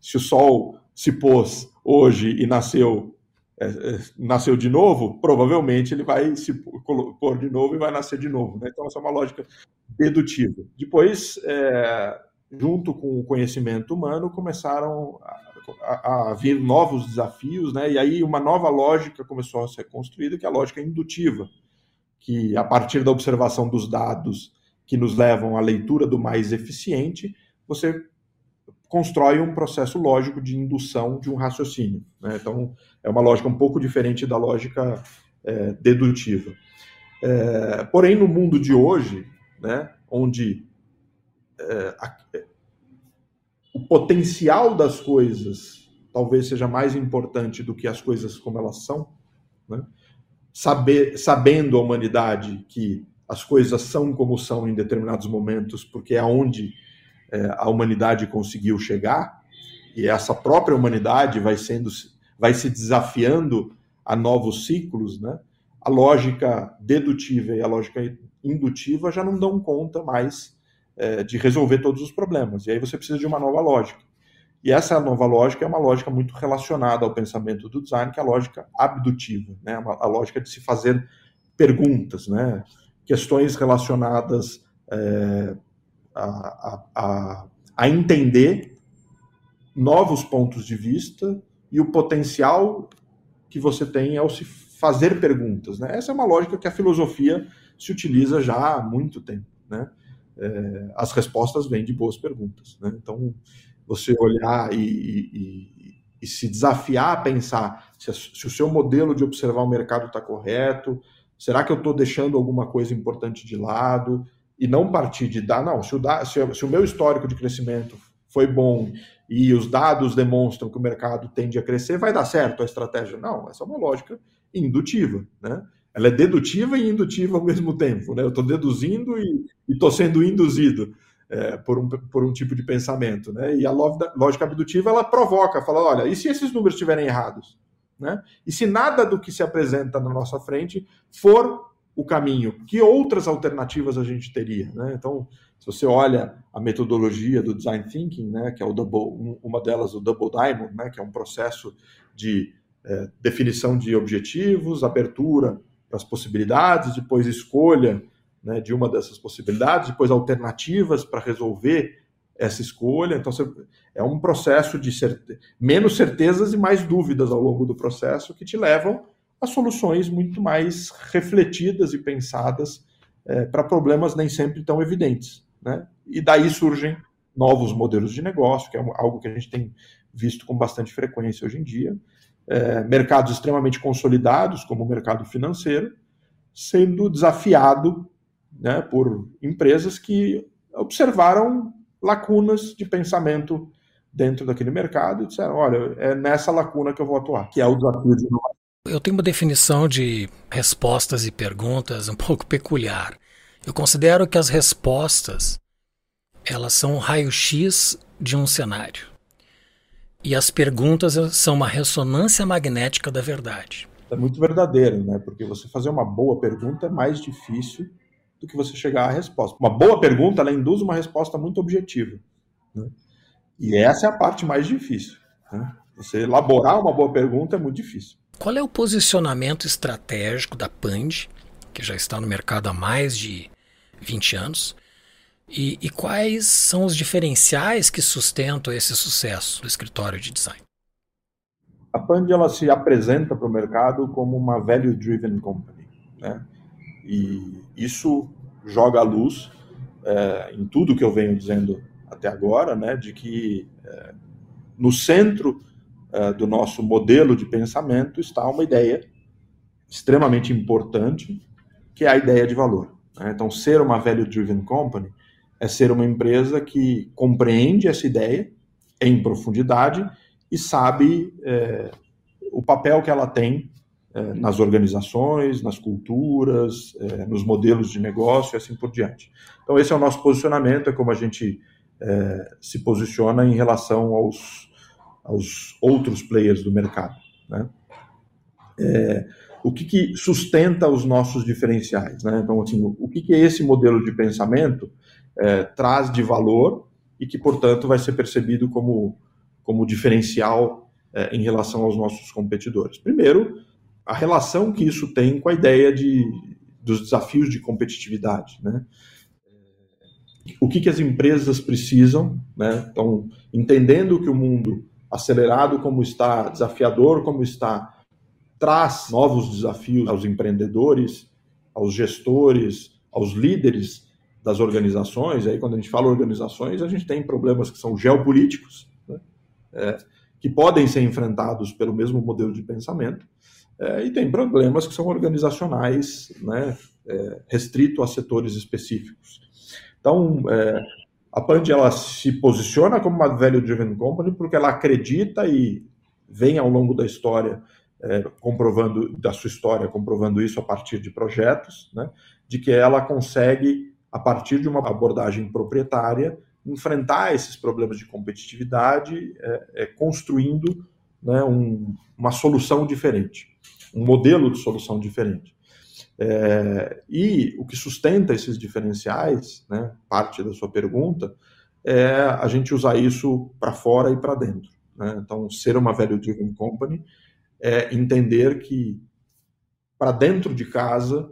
Se o Sol se pôs hoje e nasceu é, é, nasceu de novo, provavelmente ele vai se pôr de novo e vai nascer de novo. Né? Então, essa é uma lógica dedutiva. Depois, é, junto com o conhecimento humano, começaram a, a, vir novos desafios, né? e aí uma nova lógica começou a ser construída, que é a lógica indutiva, que a partir da observação dos dados que nos levam à leitura do mais eficiente, você constrói um processo lógico de indução de um raciocínio. Né? Então, é uma lógica um pouco diferente da lógica é, dedutiva. É, porém, no mundo de hoje, né, onde é, o potencial das coisas talvez seja mais importante do que as coisas como elas são, né? Saber, sabendo a humanidade que as coisas são como são em determinados momentos, porque é aonde é, a humanidade conseguiu chegar, e essa própria humanidade vai sendo vai se desafiando a novos ciclos, né? A lógica dedutiva e a lógica indutiva já não dão conta mais é, de resolver todos os problemas. E aí você precisa de uma nova lógica. E essa nova lógica é uma lógica muito relacionada ao pensamento do design, que é a lógica abdutiva, né? a lógica de se fazer perguntas, né? questões relacionadas é, a, a, a entender novos pontos de vista e o potencial que você tem ao se fazer perguntas. Né? Essa é uma lógica que a filosofia se utiliza já há muito tempo. Né? É, as respostas vêm de boas perguntas. Né? Então, você olhar e, e, e, se desafiar a pensar se, se, o seu modelo de observar o mercado está correto, será que eu estou deixando alguma coisa importante de lado? e não partir de dar, não, se o, se, se o meu histórico de crescimento foi bom e os dados demonstram que o mercado tende a crescer, vai dar certo a estratégia. Não, essa é uma lógica indutiva, né? Ela é dedutiva e indutiva ao mesmo tempo, né? Eu estou deduzindo e estou sendo induzido é, por, um, por um tipo de pensamento, né? E a lógica abdutiva, ela provoca, fala, olha, e se esses números estiverem errados? Né? E se nada do que se apresenta na nossa frente for o caminho, que outras alternativas a gente teria? Né? Então, se você olha a metodologia do design thinking, né, que é o double, uma delas o double diamond, né, que é um processo de é, definição de objetivos, abertura as possibilidades, depois escolha né, de uma dessas possibilidades, depois alternativas para resolver essa escolha. Então, é um processo de certe... menos certezas e mais dúvidas ao longo do processo que te levam a soluções muito mais refletidas e pensadas é, para problemas nem sempre tão evidentes. Né? E daí surgem novos modelos de negócio, que é algo que a gente tem visto com bastante frequência hoje em dia. É, mercados extremamente consolidados, como o mercado financeiro, sendo desafiado né, por empresas que observaram lacunas de pensamento dentro daquele mercado e disseram: olha, é nessa lacuna que eu vou atuar, que é o desafio de. Eu tenho uma definição de respostas e perguntas um pouco peculiar. Eu considero que as respostas elas são um raio-x de um cenário. E as perguntas são uma ressonância magnética da verdade. É muito verdadeiro, né? Porque você fazer uma boa pergunta é mais difícil do que você chegar à resposta. Uma boa pergunta ela induz uma resposta muito objetiva. Né? E essa é a parte mais difícil. Né? Você elaborar uma boa pergunta é muito difícil. Qual é o posicionamento estratégico da Pand, que já está no mercado há mais de 20 anos, e, e, quais são os diferenciais que sustentam esse sucesso do escritório de design? A Pand ela se apresenta para o mercado como uma value-driven company, né? E isso joga a luz é, em tudo que eu venho dizendo até agora, né? De que é, no centro é, do nosso modelo de pensamento está uma ideia extremamente importante, que é a ideia de valor. Né? Então, ser uma value-driven company é ser uma empresa que compreende essa ideia em profundidade e sabe é, o papel que ela tem é, nas organizações, nas culturas, é, nos modelos de negócio e assim por diante. Então, esse é o nosso posicionamento, é como a gente é, se posiciona em relação aos, aos outros players do mercado. Né? É, o que, que, sustenta os nossos diferenciais? Né? Então, assim, o que, que é esse modelo de pensamento? É, traz de valor e que, portanto, vai ser percebido como, como diferencial é, em relação aos nossos competidores. Primeiro, a relação que isso tem com a ideia de, dos desafios de competitividade. Né? O que, que as empresas precisam, né? então, entendendo que o mundo acelerado como está, desafiador como está, traz novos desafios aos empreendedores, aos gestores, aos líderes das organizações, aí quando a gente fala organizações, a gente tem problemas que são geopolíticos, né? é, que podem ser enfrentados pelo mesmo modelo de pensamento, é, e tem problemas que são organizacionais, né, é, restrito a setores específicos. Então, é, a Pand ela se posiciona como uma value-driven company porque ela acredita e vem ao longo da história é, comprovando da sua história comprovando isso a partir de projetos, né, de que ela consegue a partir de uma abordagem proprietária, enfrentar esses problemas de competitividade, é, é, construindo né, um, uma solução diferente, um modelo de solução diferente. É, e o que sustenta esses diferenciais, né, parte da sua pergunta, é a gente usar isso para fora e para dentro. Né? Então, ser uma value-driven company é entender que para dentro de casa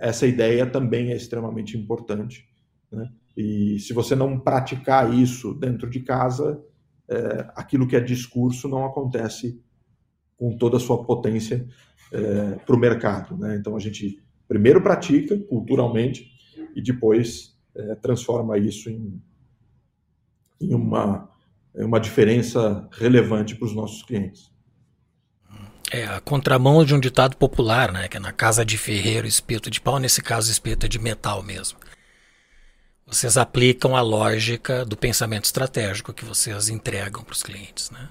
essa ideia também é extremamente importante. Né? E se você não praticar isso dentro de casa, é, aquilo que é discurso não acontece com toda a sua potência é, para o mercado. Né? Então a gente primeiro pratica culturalmente e depois é, transforma isso em, em uma, uma diferença relevante para os nossos clientes. É a contramão de um ditado popular, né? Que é na casa de ferreiro, espeto de pau, nesse caso, espeto de metal mesmo. Vocês aplicam a lógica do pensamento estratégico que vocês entregam para os clientes, né?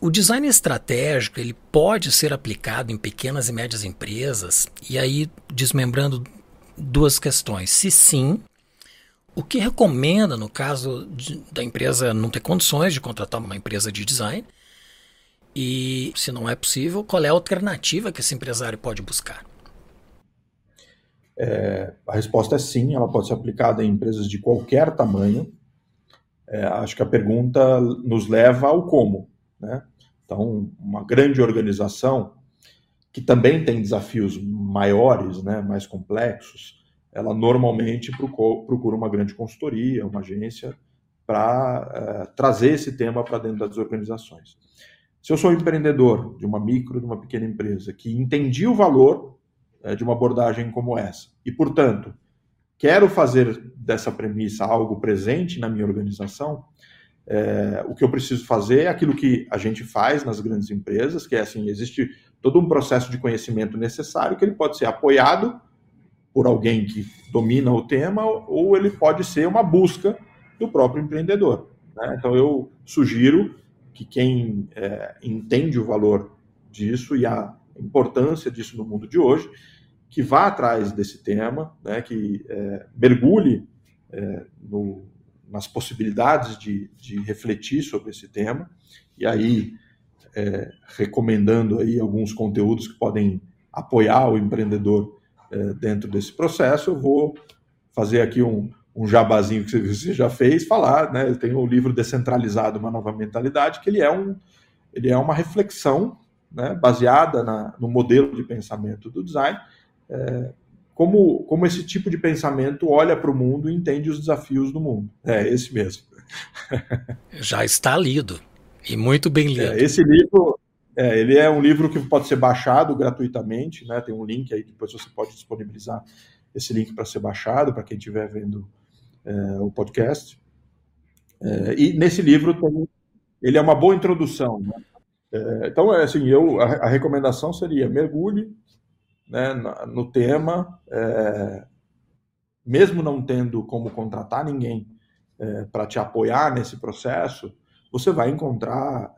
O design estratégico ele pode ser aplicado em pequenas e médias empresas e aí desmembrando duas questões. Se sim, o que recomenda no caso de, da empresa não ter condições de contratar uma empresa de design e, se não é possível, qual é a alternativa que esse empresário pode buscar? É, a resposta é sim, ela pode ser aplicada em empresas de qualquer tamanho. É, acho que a pergunta nos leva ao como. Né? Então, uma grande organização que também tem desafios maiores, né, mais complexos, ela normalmente procura uma grande consultoria, uma agência, para é, trazer esse tema para dentro das organizações. Se eu sou empreendedor de uma micro, de uma pequena empresa, que entendi o valor é, de uma abordagem como essa, e, portanto, quero fazer dessa premissa algo presente na minha organização, é, o que eu preciso fazer é aquilo que a gente faz nas grandes empresas, que é assim, existe todo um processo de conhecimento necessário que ele pode ser apoiado por alguém que domina o tema ou ele pode ser uma busca do próprio empreendedor. Né? Então eu sugiro que quem é, entende o valor disso e a importância disso no mundo de hoje, que vá atrás desse tema, né, que é, mergulhe é, no, nas possibilidades de, de, refletir sobre esse tema, e aí é, recomendando aí alguns conteúdos que podem apoiar o empreendedor é, dentro desse processo, eu vou fazer aqui um, um jabazinho que você já fez, falar, né? Eu tenho o livro Descentralizado, uma nova mentalidade, que ele é, um, ele é uma reflexão né, baseada na, no modelo de pensamento do design, é, como, como esse tipo de pensamento olha para o mundo e entende os desafios do mundo. É esse mesmo. Já está lido e muito bem lido. É, esse livro, é, ele é um livro que pode ser baixado gratuitamente, né? Tem um link aí, depois você pode disponibilizar esse link para ser baixado para quem estiver vendo é, o podcast. É, e nesse livro tem, ele é uma boa introdução. Né? É, então, é assim, eu, a, a, recomendação seria mergulhe né, no tema, é, mesmo não tendo como contratar ninguém para te apoiar nesse processo, você vai encontrar,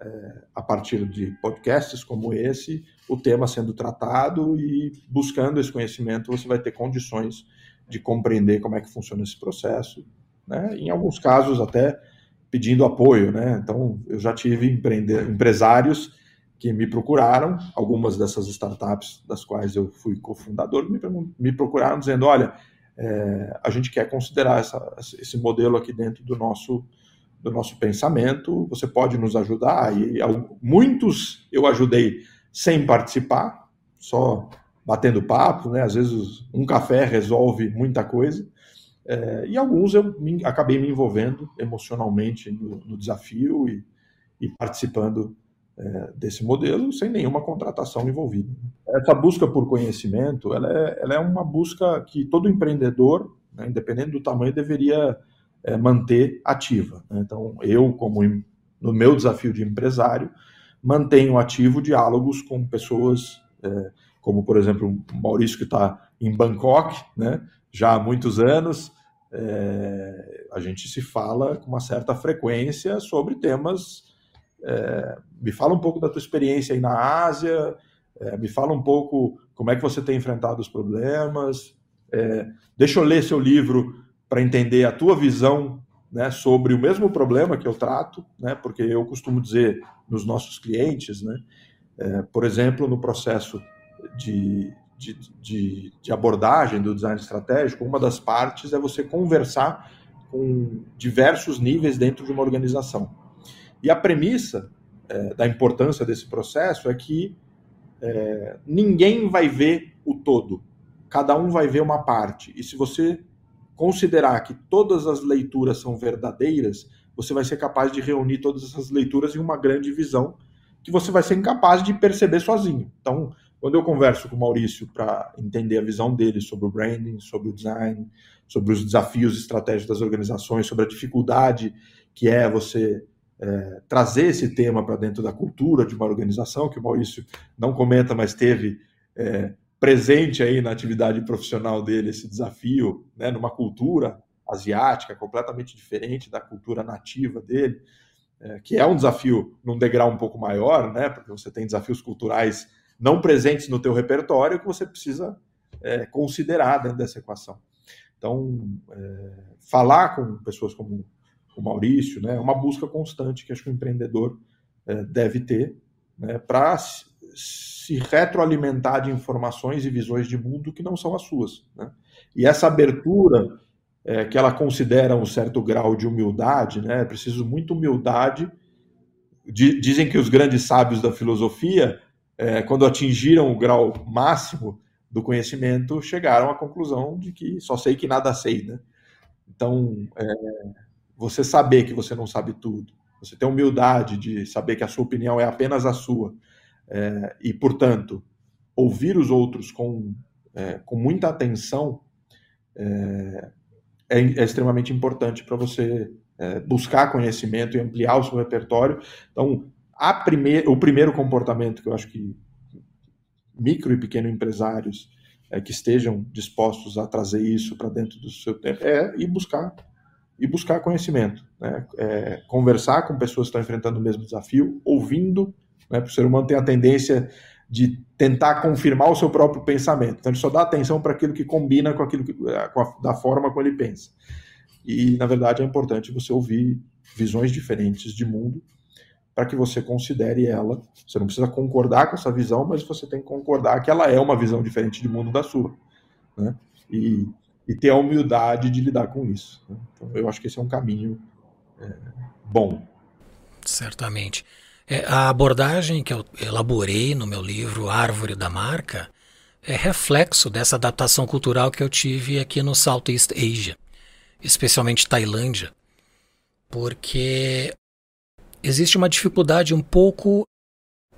a partir de podcasts como esse, o tema sendo tratado e buscando esse conhecimento, você vai ter condições de compreender como é que funciona esse processo, né? Em alguns casos até pedindo apoio, né? Então eu já tive empresários que me procuraram, algumas dessas startups das quais eu fui cofundador me, me procuraram dizendo, olha, é, a gente quer considerar essa, esse modelo aqui dentro do nosso do nosso pensamento, você pode nos ajudar? E muitos eu ajudei sem participar, só batendo papo, né? Às vezes um café resolve muita coisa. É, e alguns eu me, acabei me envolvendo emocionalmente no, no desafio e, e participando é, desse modelo sem nenhuma contratação envolvida. Essa busca por conhecimento, ela é, ela é uma busca que todo empreendedor, né, independente do tamanho, deveria é, manter ativa. Né? Então, eu, como no meu desafio de empresário, mantenho ativo diálogos com pessoas é, como por exemplo o Maurício que está em Bangkok, né, já há muitos anos, é, a gente se fala com uma certa frequência sobre temas. É, me fala um pouco da tua experiência aí na Ásia, é, me fala um pouco como é que você tem enfrentado os problemas. É, deixa eu ler seu livro para entender a tua visão né, sobre o mesmo problema que eu trato, né, porque eu costumo dizer nos nossos clientes, né, é, por exemplo, no processo de, de, de, de, abordagem do design estratégico, uma das partes é você conversar com diversos níveis dentro de uma organização. E a premissa é, da importância desse processo é que é, ninguém vai ver o todo, cada um vai ver uma parte. E se você considerar que todas as leituras são verdadeiras, você vai ser capaz de reunir todas essas leituras em uma grande visão que você vai ser incapaz de perceber sozinho. Então, quando eu converso com o Maurício para entender a visão dele sobre o branding, sobre o design, sobre os desafios estratégicos das organizações, sobre a dificuldade que é você é, trazer esse tema para dentro da cultura de uma organização, que o Maurício não comenta, mas teve é, presente aí na atividade profissional dele esse desafio, né, numa cultura asiática completamente diferente da cultura nativa dele, é, que é um desafio num degrau um pouco maior, né, porque você tem desafios culturais não presentes no teu repertório que você precisa é, considerar dentro dessa equação. Então, é, falar com pessoas como o Maurício né, é uma busca constante que acho que o empreendedor é, deve ter né, para se retroalimentar de informações e visões de mundo que não são as suas. Né? E essa abertura é, que ela considera um certo grau de humildade, né? É preciso muita humildade. Dizem que os grandes sábios da filosofia é, quando atingiram o grau máximo do conhecimento, chegaram à conclusão de que só sei que nada sei, né? Então, é, você saber que você não sabe tudo, você ter humildade de saber que a sua opinião é apenas a sua, é, e, portanto, ouvir os outros com, é, com muita atenção é, é, é extremamente importante para você buscar conhecimento e ampliar o seu repertório. Então, a primeir, o primeiro comportamento que eu acho que micro e pequeno empresários é, que estejam dispostos a trazer isso para dentro do seu tempo é ir buscar e buscar conhecimento, né? É, conversar com pessoas que estão enfrentando o mesmo desafio, ouvindo, né? Porque o ser humano tem a tendência de tentar confirmar o seu próprio pensamento. Então ele só dá atenção para aquilo que combina com aquilo que, eh, com a, da forma como ele pensa. E na verdade é importante você ouvir visões diferentes de mundo para que você considere ela. Você não precisa concordar com essa visão, mas você tem que concordar que ela é uma visão diferente de mundo da sua, né? E, e ter a humildade de lidar com isso. Né? Então eu acho que esse é um caminho é, bom. Certamente. É, a abordagem que eu elaborei no meu livro Árvore da Marca é reflexo dessa adaptação cultural que eu tive aqui no Southeast Asia, especialmente Tailândia, porque existe uma dificuldade um pouco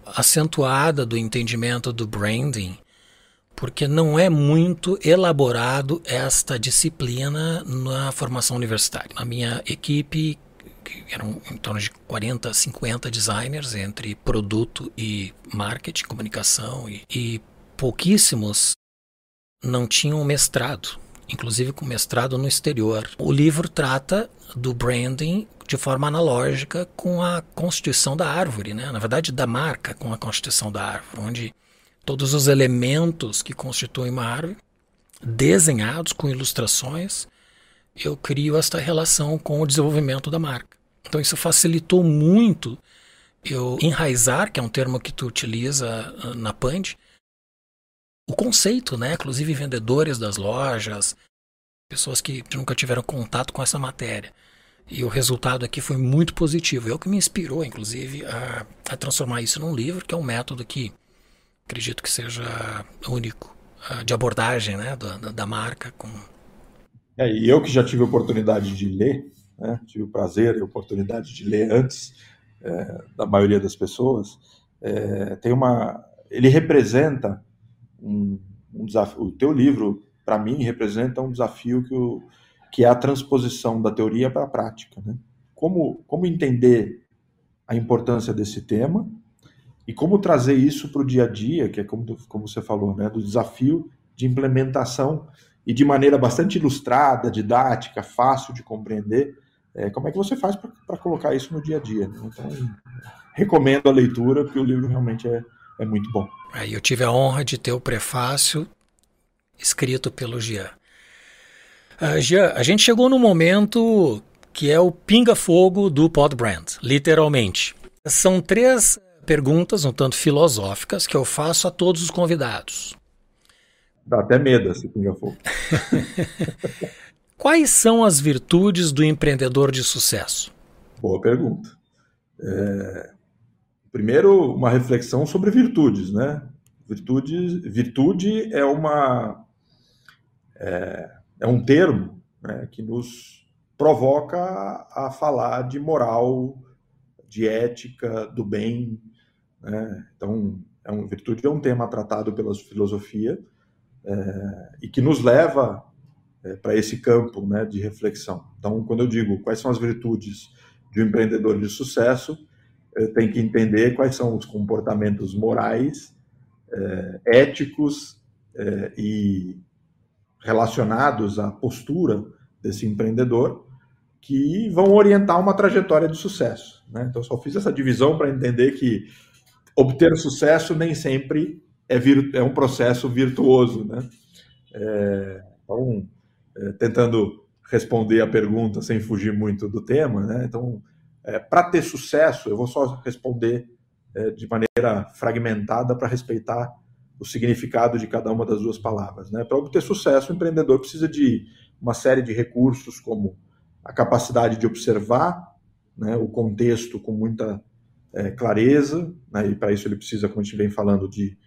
acentuada do entendimento do branding, porque não é muito elaborado esta disciplina na formação universitária. Na minha equipe eram em torno de 40, 50 designers entre produto e marketing, comunicação, e, e pouquíssimos não tinham mestrado, inclusive com mestrado no exterior. O livro trata do branding de forma analógica com a constituição da árvore, né? na verdade, da marca com a constituição da árvore, onde todos os elementos que constituem uma árvore, desenhados com ilustrações, eu crio esta relação com o desenvolvimento da marca. Então isso facilitou muito eu enraizar, que é um termo que tu utiliza ah, na Pand, o conceito, né? Inclusive vendedores das lojas, pessoas que nunca tiveram contato com essa matéria. E o resultado aqui foi muito positivo. É o que me inspirou, inclusive, a, a transformar isso num livro, que é um método que acredito que seja único uh, de abordagem né, da, da marca. Com... É, e eu que já tive a oportunidade de ler, né? tive o prazer e a oportunidade de ler antes é, da maioria das pessoas, é, tem uma, ele representa um, um desafio. O teu livro, para mim, representa um desafio que, o, que é a transposição da teoria para a prática. Né? Como, como entender a importância desse tema e como trazer isso para o dia a dia, que é como, como você falou, né? do desafio de implementação e de maneira bastante ilustrada, didática, fácil de compreender, é, como é que você faz para colocar isso no dia a dia. Né? Então, recomendo a leitura, porque o livro realmente é, é muito bom. Aí eu tive a honra de ter o prefácio escrito pelo Jean. Uh, Jean, a gente chegou no momento que é o pinga-fogo do Podbrand, literalmente. São três perguntas, um tanto filosóficas, que eu faço a todos os convidados. Dá até medo esse pinga-fogo. Quais são as virtudes do empreendedor de sucesso? Boa pergunta. É... Primeiro, uma reflexão sobre virtudes, né? Virtudes, virtude é uma é, é um termo né, que nos provoca a falar de moral, de ética, do bem. Né? Então, é um, virtude é um tema tratado pela filosofia é, e que nos leva é, para esse campo né, de reflexão. Então, quando eu digo quais são as virtudes de um empreendedor de sucesso, eu tenho que entender quais são os comportamentos morais, é, éticos e relacionados à postura desse empreendedor que vão orientar uma trajetória de sucesso. Né? Então, só fiz essa divisão para entender que obter sucesso nem sempre é, é um processo virtuoso. Né? É, então, é, tentando responder a pergunta sem fugir muito do tema, né? Então, é, para ter sucesso, eu vou só responder é, de maneira fragmentada para respeitar o significado de cada uma das duas palavras. Né? Para obter sucesso, o empreendedor precisa de uma série de recursos, como a capacidade de observar né, o contexto com muita é, clareza, né, e para isso ele precisa, como a gente vem falando, de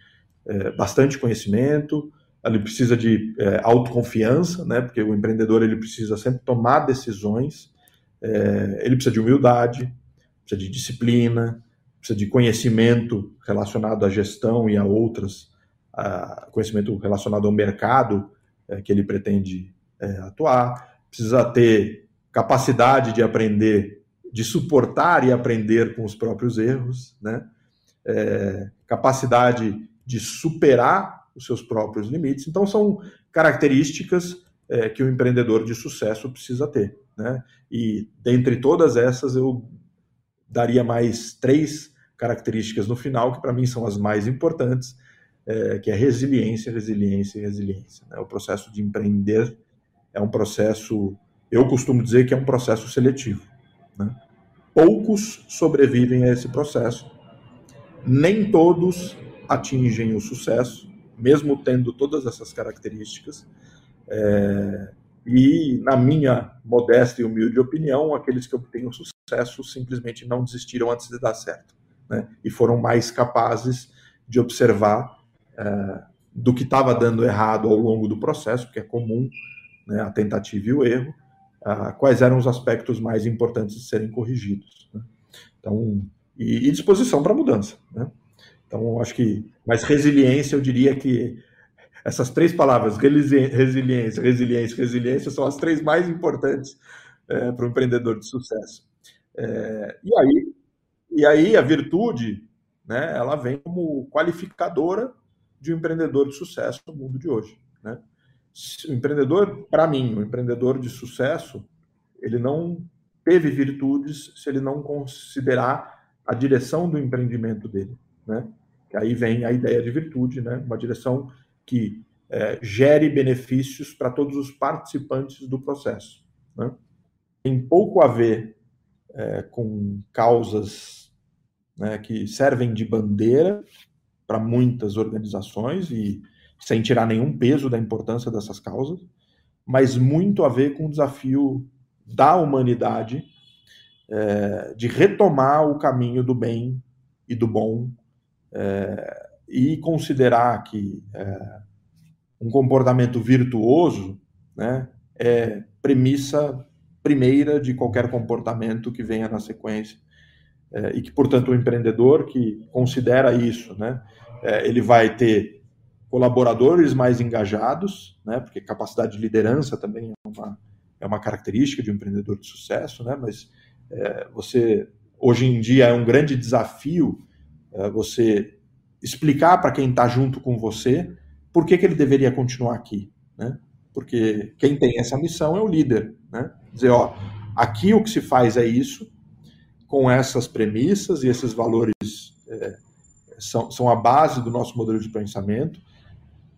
é, bastante conhecimento, ele precisa de é, autoconfiança, né? Porque o empreendedor ele precisa sempre tomar decisões, é, ele precisa de humildade, precisa de disciplina, precisa de conhecimento relacionado à gestão e a outras, conhecimento relacionado ao mercado é, que ele pretende é, atuar, precisa ter capacidade de aprender, de suportar e aprender com os próprios erros, né? É, capacidade de superar os seus próprios limites. Então, são características que o empreendedor de sucesso precisa ter. Né? E dentre todas essas, eu daria mais três características no final que para mim são as mais importantes, é, que é resiliência, resiliência resiliência. Né? O processo de empreender é um processo, eu costumo dizer que é um processo seletivo. Né? Poucos sobrevivem a esse processo, nem todos atingem o sucesso, mesmo tendo todas essas características. É, e, na minha modesta e humilde opinião, aqueles que obtêm o sucesso simplesmente não desistiram antes de dar certo. Né? E foram mais capazes de observar do que estava dando errado ao longo do processo, que é comum né, a tentativa e o erro, quais eram os aspectos mais importantes de serem corrigidos. Né? Então, e, e disposição para mudança. Né? Então, acho que, mas resiliência, eu diria que essas três palavras, resiliência, resiliência, resiliência, são as três mais importantes é, para o empreendedor de sucesso. É, e, aí, e aí a virtude, né, ela vem como qualificadora de um empreendedor de sucesso no mundo de hoje. Né? O empreendedor, para mim, o empreendedor de sucesso, ele não teve virtudes se ele não considerar a direção do empreendimento dele, né? Que aí vem a ideia de virtude, né? Uma direção que é, gere benefícios para todos os participantes do processo. Né? Tem pouco a ver é, com causas né, que servem de bandeira para muitas organizações e sem tirar nenhum peso da importância dessas causas, mas muito a ver com o desafio da humanidade é, de retomar o caminho do bem e do bom é, e considerar que é, um comportamento virtuoso né, é premissa primeira de qualquer comportamento que venha na sequência. É, e que, portanto, o empreendedor que considera isso, né, é, ele vai ter colaboradores mais engajados, né, porque capacidade de liderança também é uma, é uma característica de um empreendedor de sucesso, né, mas é, você, hoje em dia, é um grande desafio é, você explicar para quem está junto com você por que, que ele deveria continuar aqui, né? Porque quem tem essa missão é o líder, né? Dizer, ó, aqui o que se faz é isso, com essas premissas e esses valores é, são, são a base do nosso modelo de pensamento.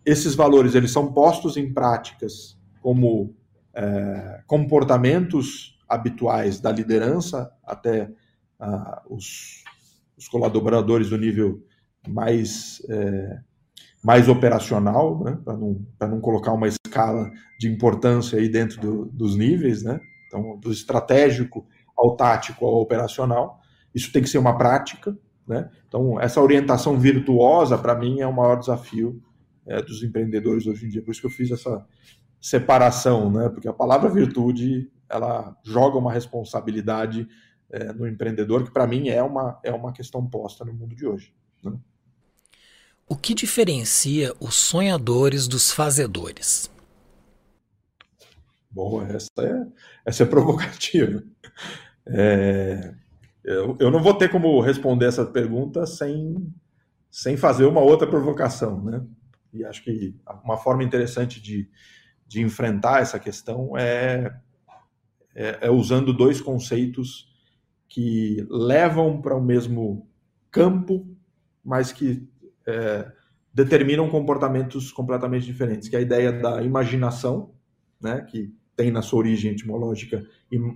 Esses valores eles são postos em práticas como é, comportamentos habituais da liderança até ah, os, os colaboradores do nível mais, é, mais operacional, né, para não, não colocar uma escala de importância aí dentro do, dos níveis, né, então do estratégico ao tático ao operacional. Isso tem que ser uma prática, né? Então essa orientação virtuosa para mim é o maior desafio é, dos empreendedores hoje em dia. Por isso que eu fiz essa separação, né? Porque a palavra virtude ela joga uma responsabilidade é, no empreendedor que para mim é uma é uma questão posta no mundo de hoje. Né? O que diferencia os sonhadores dos fazedores? Bom, essa é, essa é provocativa. É, eu, eu não vou ter como responder essa pergunta sem, sem fazer uma outra provocação, né? E acho que uma forma interessante de, de enfrentar essa questão é, é, é usando dois conceitos que levam para o mesmo campo, mas que é, determinam comportamentos completamente diferentes, que é a ideia da imaginação, né, que tem na sua origem etimológica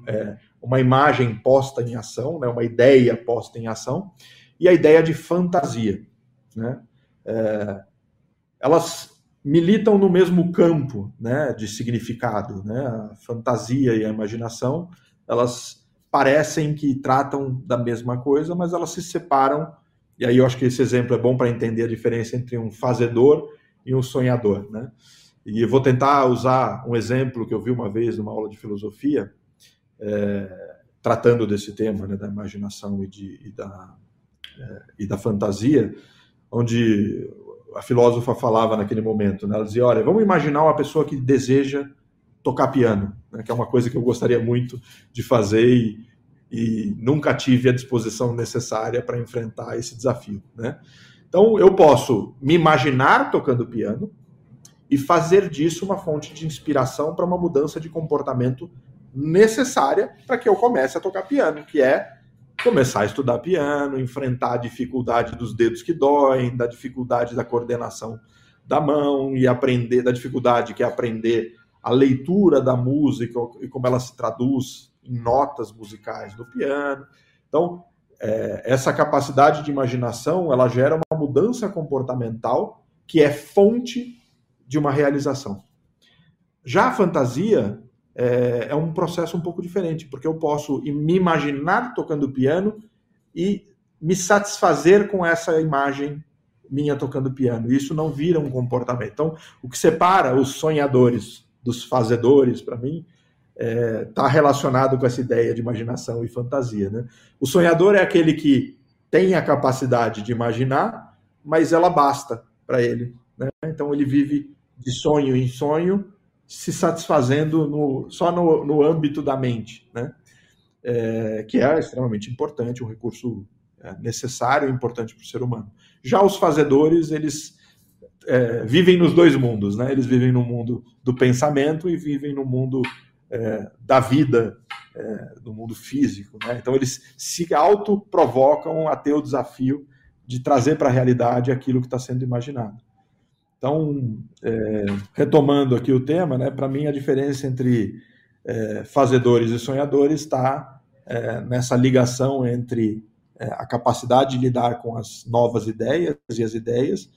é, uma imagem posta em ação, né, uma ideia posta em ação, e a ideia de fantasia. Né? É, elas militam no mesmo campo né, de significado. Né? A fantasia e a imaginação, elas parecem que tratam da mesma coisa, mas elas se separam e aí eu acho que esse exemplo é bom para entender a diferença entre um fazedor e um sonhador, né? E eu vou tentar usar um exemplo que eu vi uma vez numa aula de filosofia, é, tratando desse tema, né, da imaginação e, de, e, da, é, e da fantasia, onde a filósofa falava naquele momento, né, ela dizia, olha, vamos imaginar uma pessoa que deseja tocar piano, né, que é uma coisa que eu gostaria muito de fazer e, e nunca tive a disposição necessária para enfrentar esse desafio. Né? Então, eu posso me imaginar tocando piano e fazer disso uma fonte de inspiração para uma mudança de comportamento necessária para que eu comece a tocar piano, que é começar a estudar piano, enfrentar a dificuldade dos dedos que doem, da dificuldade da coordenação da mão e aprender, da dificuldade que é aprender a leitura da música e como ela se traduz em notas musicais no piano. Então, é, essa capacidade de imaginação ela gera uma mudança comportamental que é fonte de uma realização. Já a fantasia é, é, um processo um pouco diferente, porque eu posso me imaginar tocando piano e me satisfazer com essa imagem minha tocando piano. Isso não vira um comportamento. Então, o que separa os sonhadores dos fazedores, para mim, está é, tá relacionado com essa ideia de imaginação e fantasia. Né? O sonhador é aquele que tem a capacidade de imaginar, mas ela basta para ele. Né? Então ele vive de sonho em sonho, se satisfazendo no, só no, no âmbito da mente, né? É, que é extremamente importante, um recurso é, necessário e importante para o ser humano. Já os fazedores, eles é, vivem nos dois mundos, né? Eles vivem no mundo do pensamento e vivem no mundo é, da vida, é, do mundo físico. Né? Então eles se autoprovocam a ter o desafio de trazer para a realidade aquilo que está sendo imaginado. Então, é, retomando aqui o tema, né, para mim a diferença entre é, fazedores e sonhadores está é, nessa ligação entre é, a capacidade de lidar com as novas ideias e as ideias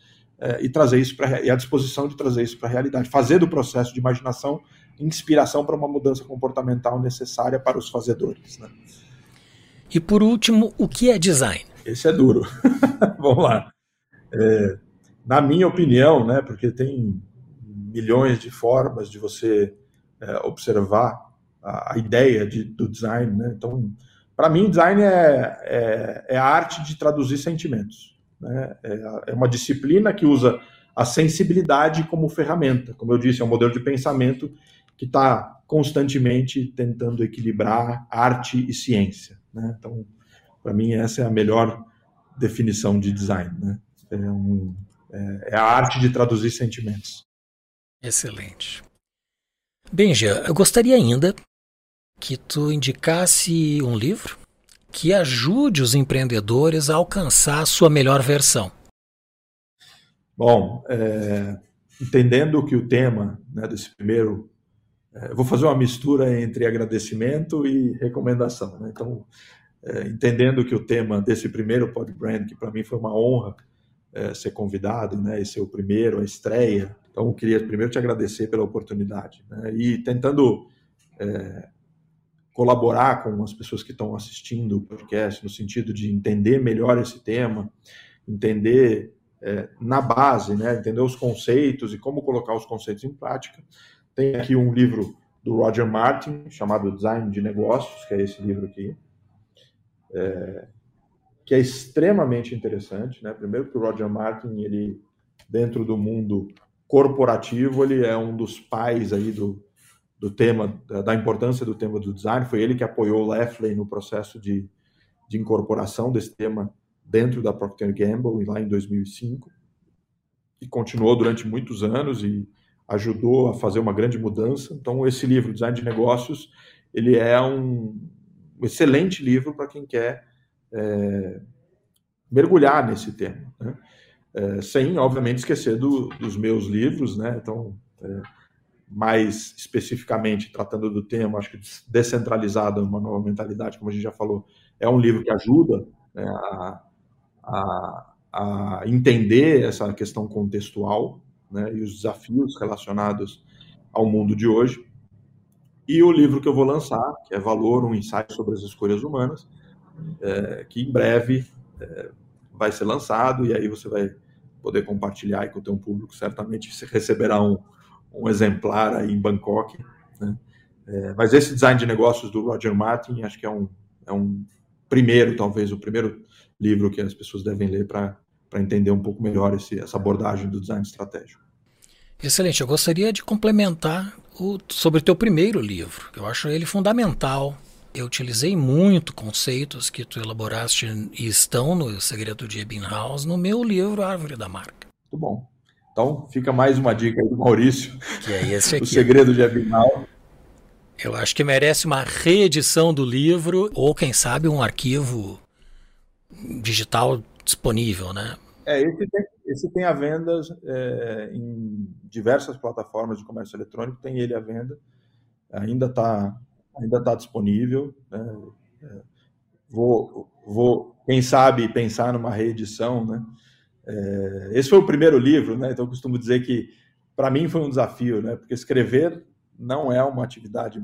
e trazer isso para e a disposição de trazer isso para a realidade, fazer do processo de imaginação inspiração para uma mudança comportamental necessária para os fazedores. Né? E por último, o que é design? Esse é duro. Vamos lá. É, na minha opinião, né, porque tem milhões de formas de você é, observar a, a ideia de, do design. Né? Então, para mim, design é, é, é, a arte de traduzir sentimentos. Né? É, é uma disciplina que usa a sensibilidade como ferramenta. Como eu disse, é um modelo de pensamento que está constantemente tentando equilibrar arte e ciência. Né? Então, para mim, essa é a melhor definição de design. Né? É, um, é, é a arte de traduzir sentimentos. Excelente. Benja, eu gostaria ainda que tu indicasse um livro que ajude os empreendedores a alcançar a sua melhor versão. Bom, é, entendendo que o tema né, desse primeiro é, eu vou fazer uma mistura entre agradecimento e recomendação. Né? Então, é, entendendo que o tema desse primeiro Podbrand, que para mim foi uma honra é, ser convidado né, e ser o primeiro, a estreia, então eu queria primeiro te agradecer pela oportunidade. Né? E tentando é, colaborar com as pessoas que estão assistindo o podcast, no sentido de entender melhor esse tema, entender é, na base, né, entender os conceitos e como colocar os conceitos em prática. Tem aqui um livro do Roger Martin, chamado Design de Negócios, que é esse livro aqui, é, que é extremamente interessante. Né? Primeiro que o Roger Martin, ele, dentro do mundo corporativo, ele é um dos pais aí do, do tema, da importância do tema do design. Foi ele que apoiou o Leffley no processo de, de incorporação desse tema dentro da Procter Gamble, lá em 2005. E continuou durante muitos anos e ajudou a fazer uma grande mudança. Então, esse livro, Design de Negócios, ele é um, excelente livro para quem quer é, mergulhar nesse tema. Né? É, sem, obviamente, esquecer do, dos meus livros, né? Então, é, mais especificamente tratando do tema, acho que descentralizado, uma nova mentalidade, como a gente já falou, é um livro que ajuda né, a, a, a entender essa questão contextual né, e os desafios relacionados ao mundo de hoje. E o livro que eu vou lançar, que é Valor, um ensaio sobre as escolhas humanas, é, que em breve é, vai ser lançado e aí você vai poder compartilhar com o teu público. Certamente você receberá um, um exemplar aí em Bangkok. Né? É, mas esse design de negócios do Roger Martin, acho que é um, é um primeiro, talvez, o primeiro livro que as pessoas devem ler para entender um pouco melhor esse, essa abordagem do design estratégico. Excelente. Eu gostaria de complementar o, sobre o teu primeiro livro. Eu acho ele fundamental. Eu utilizei muito conceitos que tu elaboraste e estão no Segredo de Ebbinghaus no meu livro Árvore da Marca. Muito bom. Então, fica mais uma dica aí do Maurício. Que é esse aqui. o Segredo de Ebbinghaus. Eu acho que merece uma reedição do livro ou, quem sabe, um arquivo digital disponível, né? É, esse tem, esse tem a venda é, em diversas plataformas de comércio eletrônico, tem ele à venda, ainda está ainda tá disponível. Né? É, vou, vou, quem sabe, pensar numa reedição. Né? É, esse foi o primeiro livro, né? então eu costumo dizer que para mim foi um desafio, né? porque escrever não é uma atividade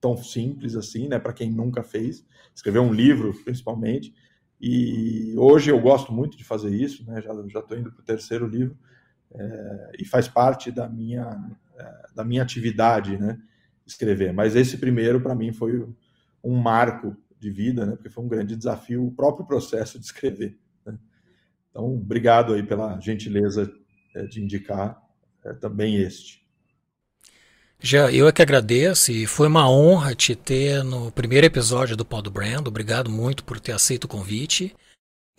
tão simples assim, né? para quem nunca fez. Escrever um livro, principalmente. E hoje eu gosto muito de fazer isso, né? já já estou indo para o terceiro livro é, e faz parte da minha é, da minha atividade, né? Escrever. Mas esse primeiro para mim foi um marco de vida, né? Porque foi um grande desafio o próprio processo de escrever. Né? Então, obrigado aí pela gentileza é, de indicar é, também este. Já eu é que agradeço e foi uma honra te ter no primeiro episódio do Pod Brand. Obrigado muito por ter aceito o convite.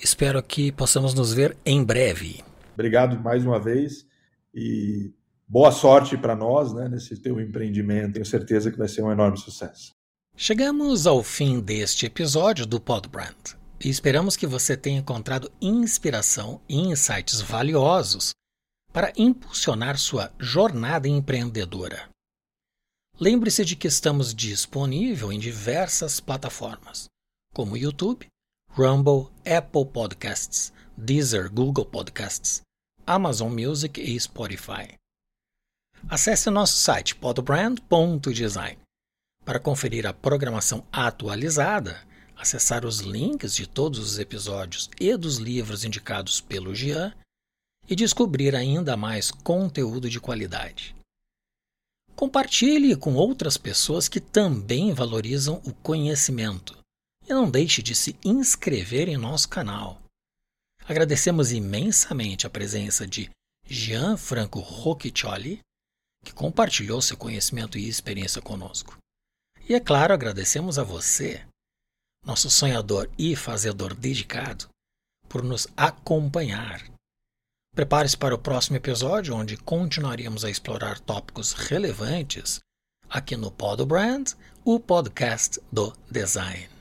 Espero que possamos nos ver em breve. Obrigado mais uma vez e boa sorte para nós né, nesse teu empreendimento. Tenho certeza que vai ser um enorme sucesso. Chegamos ao fim deste episódio do Pod Brand e esperamos que você tenha encontrado inspiração e insights valiosos para impulsionar sua jornada empreendedora. Lembre-se de que estamos disponível em diversas plataformas, como YouTube, Rumble, Apple Podcasts, Deezer, Google Podcasts, Amazon Music e Spotify. Acesse nosso site podbrand.design para conferir a programação atualizada, acessar os links de todos os episódios e dos livros indicados pelo Gian e descobrir ainda mais conteúdo de qualidade. Compartilhe com outras pessoas que também valorizam o conhecimento. E não deixe de se inscrever em nosso canal. Agradecemos imensamente a presença de Gianfranco Rocchicioli, que compartilhou seu conhecimento e experiência conosco. E é claro, agradecemos a você, nosso sonhador e fazedor dedicado, por nos acompanhar Prepare-se para o próximo episódio, onde continuaremos a explorar tópicos relevantes aqui no Pod Brand, o podcast do design.